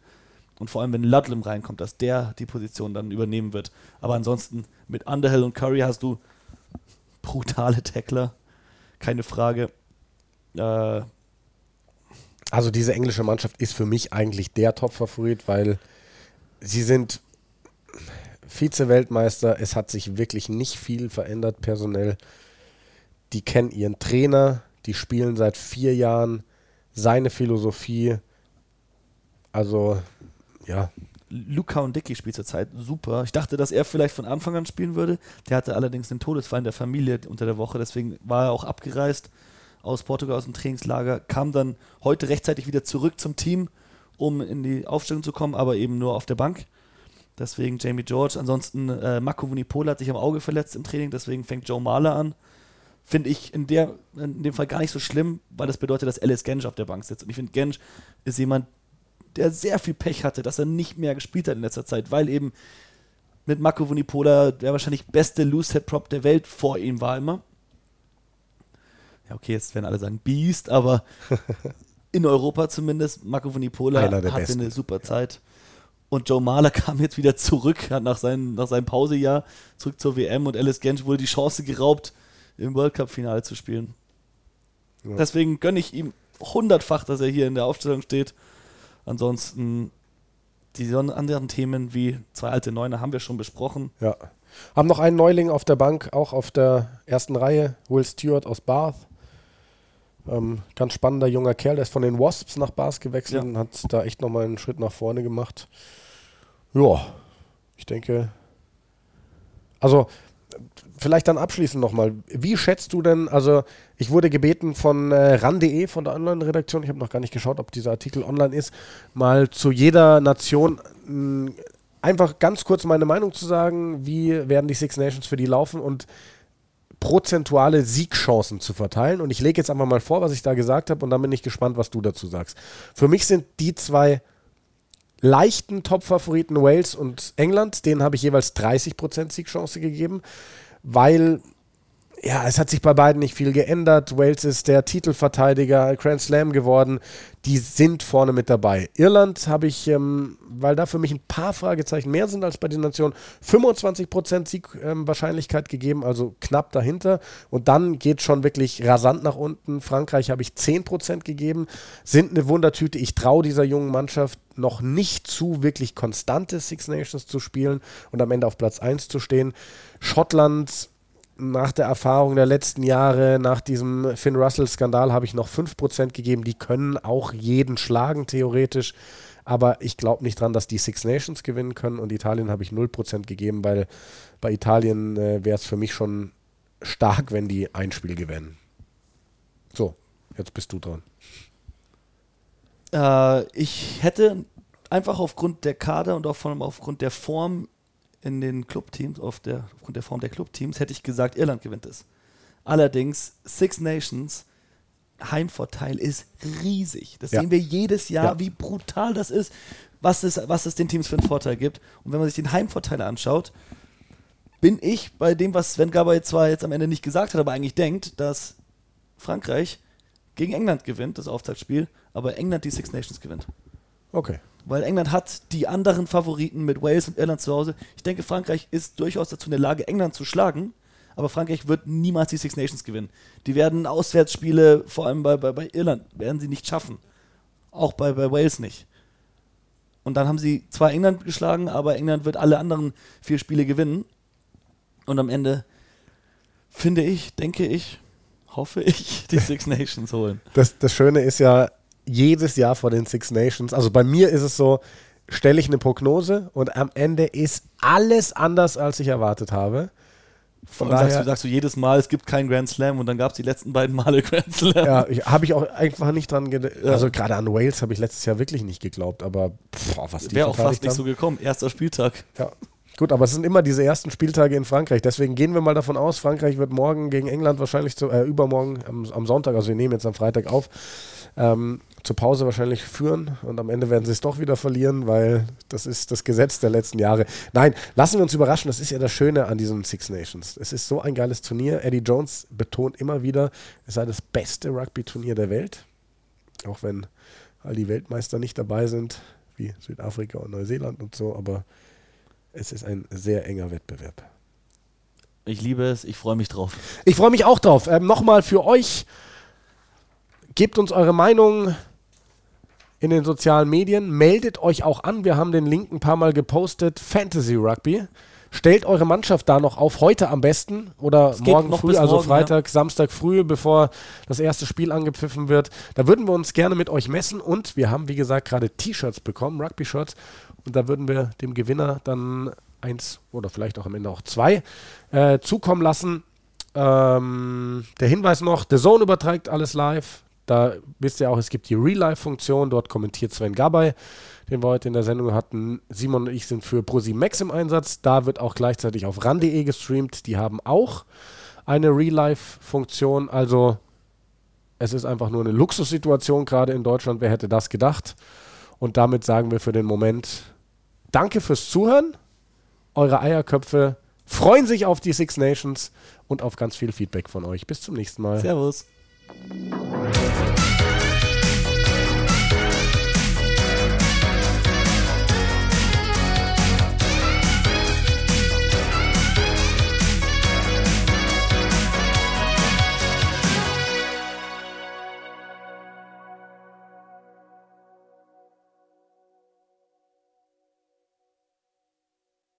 Und vor allem, wenn Ludlam reinkommt, dass der die Position dann übernehmen wird. Aber ansonsten mit Underhill und Curry hast du brutale Tackler, keine Frage. Äh, also diese englische Mannschaft ist für mich eigentlich der Top-Favorit, weil sie sind Vize-Weltmeister. Es hat sich wirklich nicht viel verändert personell. Die kennen ihren Trainer, die spielen seit vier Jahren seine Philosophie. Also, ja. Luca und Dicky spielt zurzeit super. Ich dachte, dass er vielleicht von Anfang an spielen würde. Der hatte allerdings den Todesfall in der Familie unter der Woche, deswegen war er auch abgereist aus Portugal aus dem Trainingslager, kam dann heute rechtzeitig wieder zurück zum Team, um in die Aufstellung zu kommen, aber eben nur auf der Bank. Deswegen Jamie George. Ansonsten äh, Marco Vunipola hat sich am Auge verletzt im Training, deswegen fängt Joe Mahler an. Finde ich in, der, in dem Fall gar nicht so schlimm, weil das bedeutet, dass Alice Gensch auf der Bank sitzt. Und ich finde, Gensch ist jemand, der sehr viel Pech hatte, dass er nicht mehr gespielt hat in letzter Zeit, weil eben mit Marco Vunipola der wahrscheinlich beste Loose-Head-Prop der Welt vor ihm war immer ja, okay, jetzt werden alle sagen Beast, aber <laughs> in Europa zumindest, Marco Vunipola hatte Besten. eine super Zeit. Und Joe Mahler <laughs> kam jetzt wieder zurück, hat nach, seinen, nach seinem Pausejahr zurück zur WM und Alice Gensch wurde die Chance geraubt, im World Cup-Finale zu spielen. Ja. Deswegen gönne ich ihm hundertfach, dass er hier in der Aufstellung steht. Ansonsten die anderen Themen wie zwei alte Neune haben wir schon besprochen. Ja. Haben noch einen Neuling auf der Bank, auch auf der ersten Reihe, Will Stewart aus Bath. Ähm, ganz spannender junger Kerl, der ist von den Wasps nach Bath gewechselt ja. und hat da echt nochmal einen Schritt nach vorne gemacht. Ja, ich denke, also vielleicht dann abschließend nochmal. Wie schätzt du denn, also ich wurde gebeten von äh, ran.de, von der Online-Redaktion, ich habe noch gar nicht geschaut, ob dieser Artikel online ist, mal zu jeder Nation mh, mm, einfach ganz kurz meine Meinung zu sagen, wie werden die Six Nations für die laufen und prozentuale Siegchancen zu verteilen. Und ich lege jetzt einfach mal vor, was ich da gesagt habe und dann bin ich gespannt, was du dazu sagst. Für mich sind die zwei leichten Top-Favoriten Wales und England, denen habe ich jeweils 30% Siegchance gegeben weil ja, es hat sich bei beiden nicht viel geändert. Wales ist der Titelverteidiger, Grand Slam geworden. Die sind vorne mit dabei. Irland habe ich, ähm, weil da für mich ein paar Fragezeichen mehr sind als bei den Nationen, 25% Siegwahrscheinlichkeit ähm, gegeben, also knapp dahinter. Und dann geht schon wirklich rasant nach unten. Frankreich habe ich 10% gegeben, sind eine Wundertüte. Ich traue dieser jungen Mannschaft noch nicht zu, wirklich konstante Six Nations zu spielen und am Ende auf Platz 1 zu stehen. Schottland nach der Erfahrung der letzten Jahre, nach diesem Finn Russell-Skandal, habe ich noch 5% gegeben. Die können auch jeden schlagen, theoretisch. Aber ich glaube nicht dran, dass die Six Nations gewinnen können. Und Italien habe ich 0% gegeben, weil bei Italien äh, wäre es für mich schon stark, wenn die ein Spiel gewinnen. So, jetzt bist du dran. Äh, ich hätte einfach aufgrund der Kader und auch vor allem aufgrund der Form in den Clubteams, auf der, aufgrund der Form der Clubteams, hätte ich gesagt, Irland gewinnt es. Allerdings, Six Nations, Heimvorteil ist riesig. Das ja. sehen wir jedes Jahr, ja. wie brutal das ist, was es, was es den Teams für einen Vorteil gibt. Und wenn man sich den Heimvorteil anschaut, bin ich bei dem, was Sven Gaber zwar jetzt am Ende nicht gesagt hat, aber eigentlich denkt, dass Frankreich gegen England gewinnt, das Auftaktspiel, aber England die Six Nations gewinnt. Okay weil England hat die anderen Favoriten mit Wales und Irland zu Hause. Ich denke, Frankreich ist durchaus dazu in der Lage, England zu schlagen, aber Frankreich wird niemals die Six Nations gewinnen. Die werden Auswärtsspiele, vor allem bei, bei, bei Irland, werden sie nicht schaffen. Auch bei, bei Wales nicht. Und dann haben sie zwar England geschlagen, aber England wird alle anderen vier Spiele gewinnen. Und am Ende finde ich, denke ich, hoffe ich, die <laughs> Six Nations holen. Das, das Schöne ist ja, jedes Jahr vor den Six Nations. Also bei mir ist es so, stelle ich eine Prognose und am Ende ist alles anders, als ich erwartet habe. Von und daher sagst du, sagst du jedes Mal, es gibt keinen Grand Slam und dann gab es die letzten beiden Male <laughs> Grand Slam. Ja, habe ich auch einfach nicht dran gedacht. Ja. Also gerade an Wales habe ich letztes Jahr wirklich nicht geglaubt, aber boah, was die Wäre auch fast nicht so gekommen. Erster Spieltag. Ja. Gut, aber es sind immer diese ersten Spieltage in Frankreich. Deswegen gehen wir mal davon aus, Frankreich wird morgen gegen England wahrscheinlich zu, äh, übermorgen am, am Sonntag, also wir nehmen jetzt am Freitag auf, ähm, zur Pause wahrscheinlich führen und am Ende werden sie es doch wieder verlieren, weil das ist das Gesetz der letzten Jahre. Nein, lassen wir uns überraschen, das ist ja das Schöne an diesen Six Nations. Es ist so ein geiles Turnier. Eddie Jones betont immer wieder, es sei das beste Rugby-Turnier der Welt, auch wenn all die Weltmeister nicht dabei sind, wie Südafrika und Neuseeland und so, aber es ist ein sehr enger Wettbewerb. Ich liebe es, ich freue mich drauf. Ich freue mich auch drauf. Ähm, Nochmal für euch, gebt uns eure Meinung in den sozialen Medien. Meldet euch auch an. Wir haben den Link ein paar Mal gepostet. Fantasy Rugby. Stellt eure Mannschaft da noch auf, heute am besten oder morgen früh, also morgen, Freitag, ja. Samstag früh, bevor das erste Spiel angepfiffen wird. Da würden wir uns gerne mit euch messen und wir haben, wie gesagt, gerade T-Shirts bekommen, Rugby-Shirts und da würden wir dem Gewinner dann eins oder vielleicht auch am Ende auch zwei äh, zukommen lassen. Ähm, der Hinweis noch, The Zone überträgt alles live. Da wisst ihr auch, es gibt die Real-Life-Funktion. Dort kommentiert Sven Gabay, den wir heute in der Sendung hatten. Simon und ich sind für Prosi Max im Einsatz. Da wird auch gleichzeitig auf ran.de gestreamt. Die haben auch eine Real-Life-Funktion. Also es ist einfach nur eine Luxussituation gerade in Deutschland. Wer hätte das gedacht? Und damit sagen wir für den Moment Danke fürs Zuhören. Eure Eierköpfe freuen sich auf die Six Nations und auf ganz viel Feedback von euch. Bis zum nächsten Mal. Servus. Música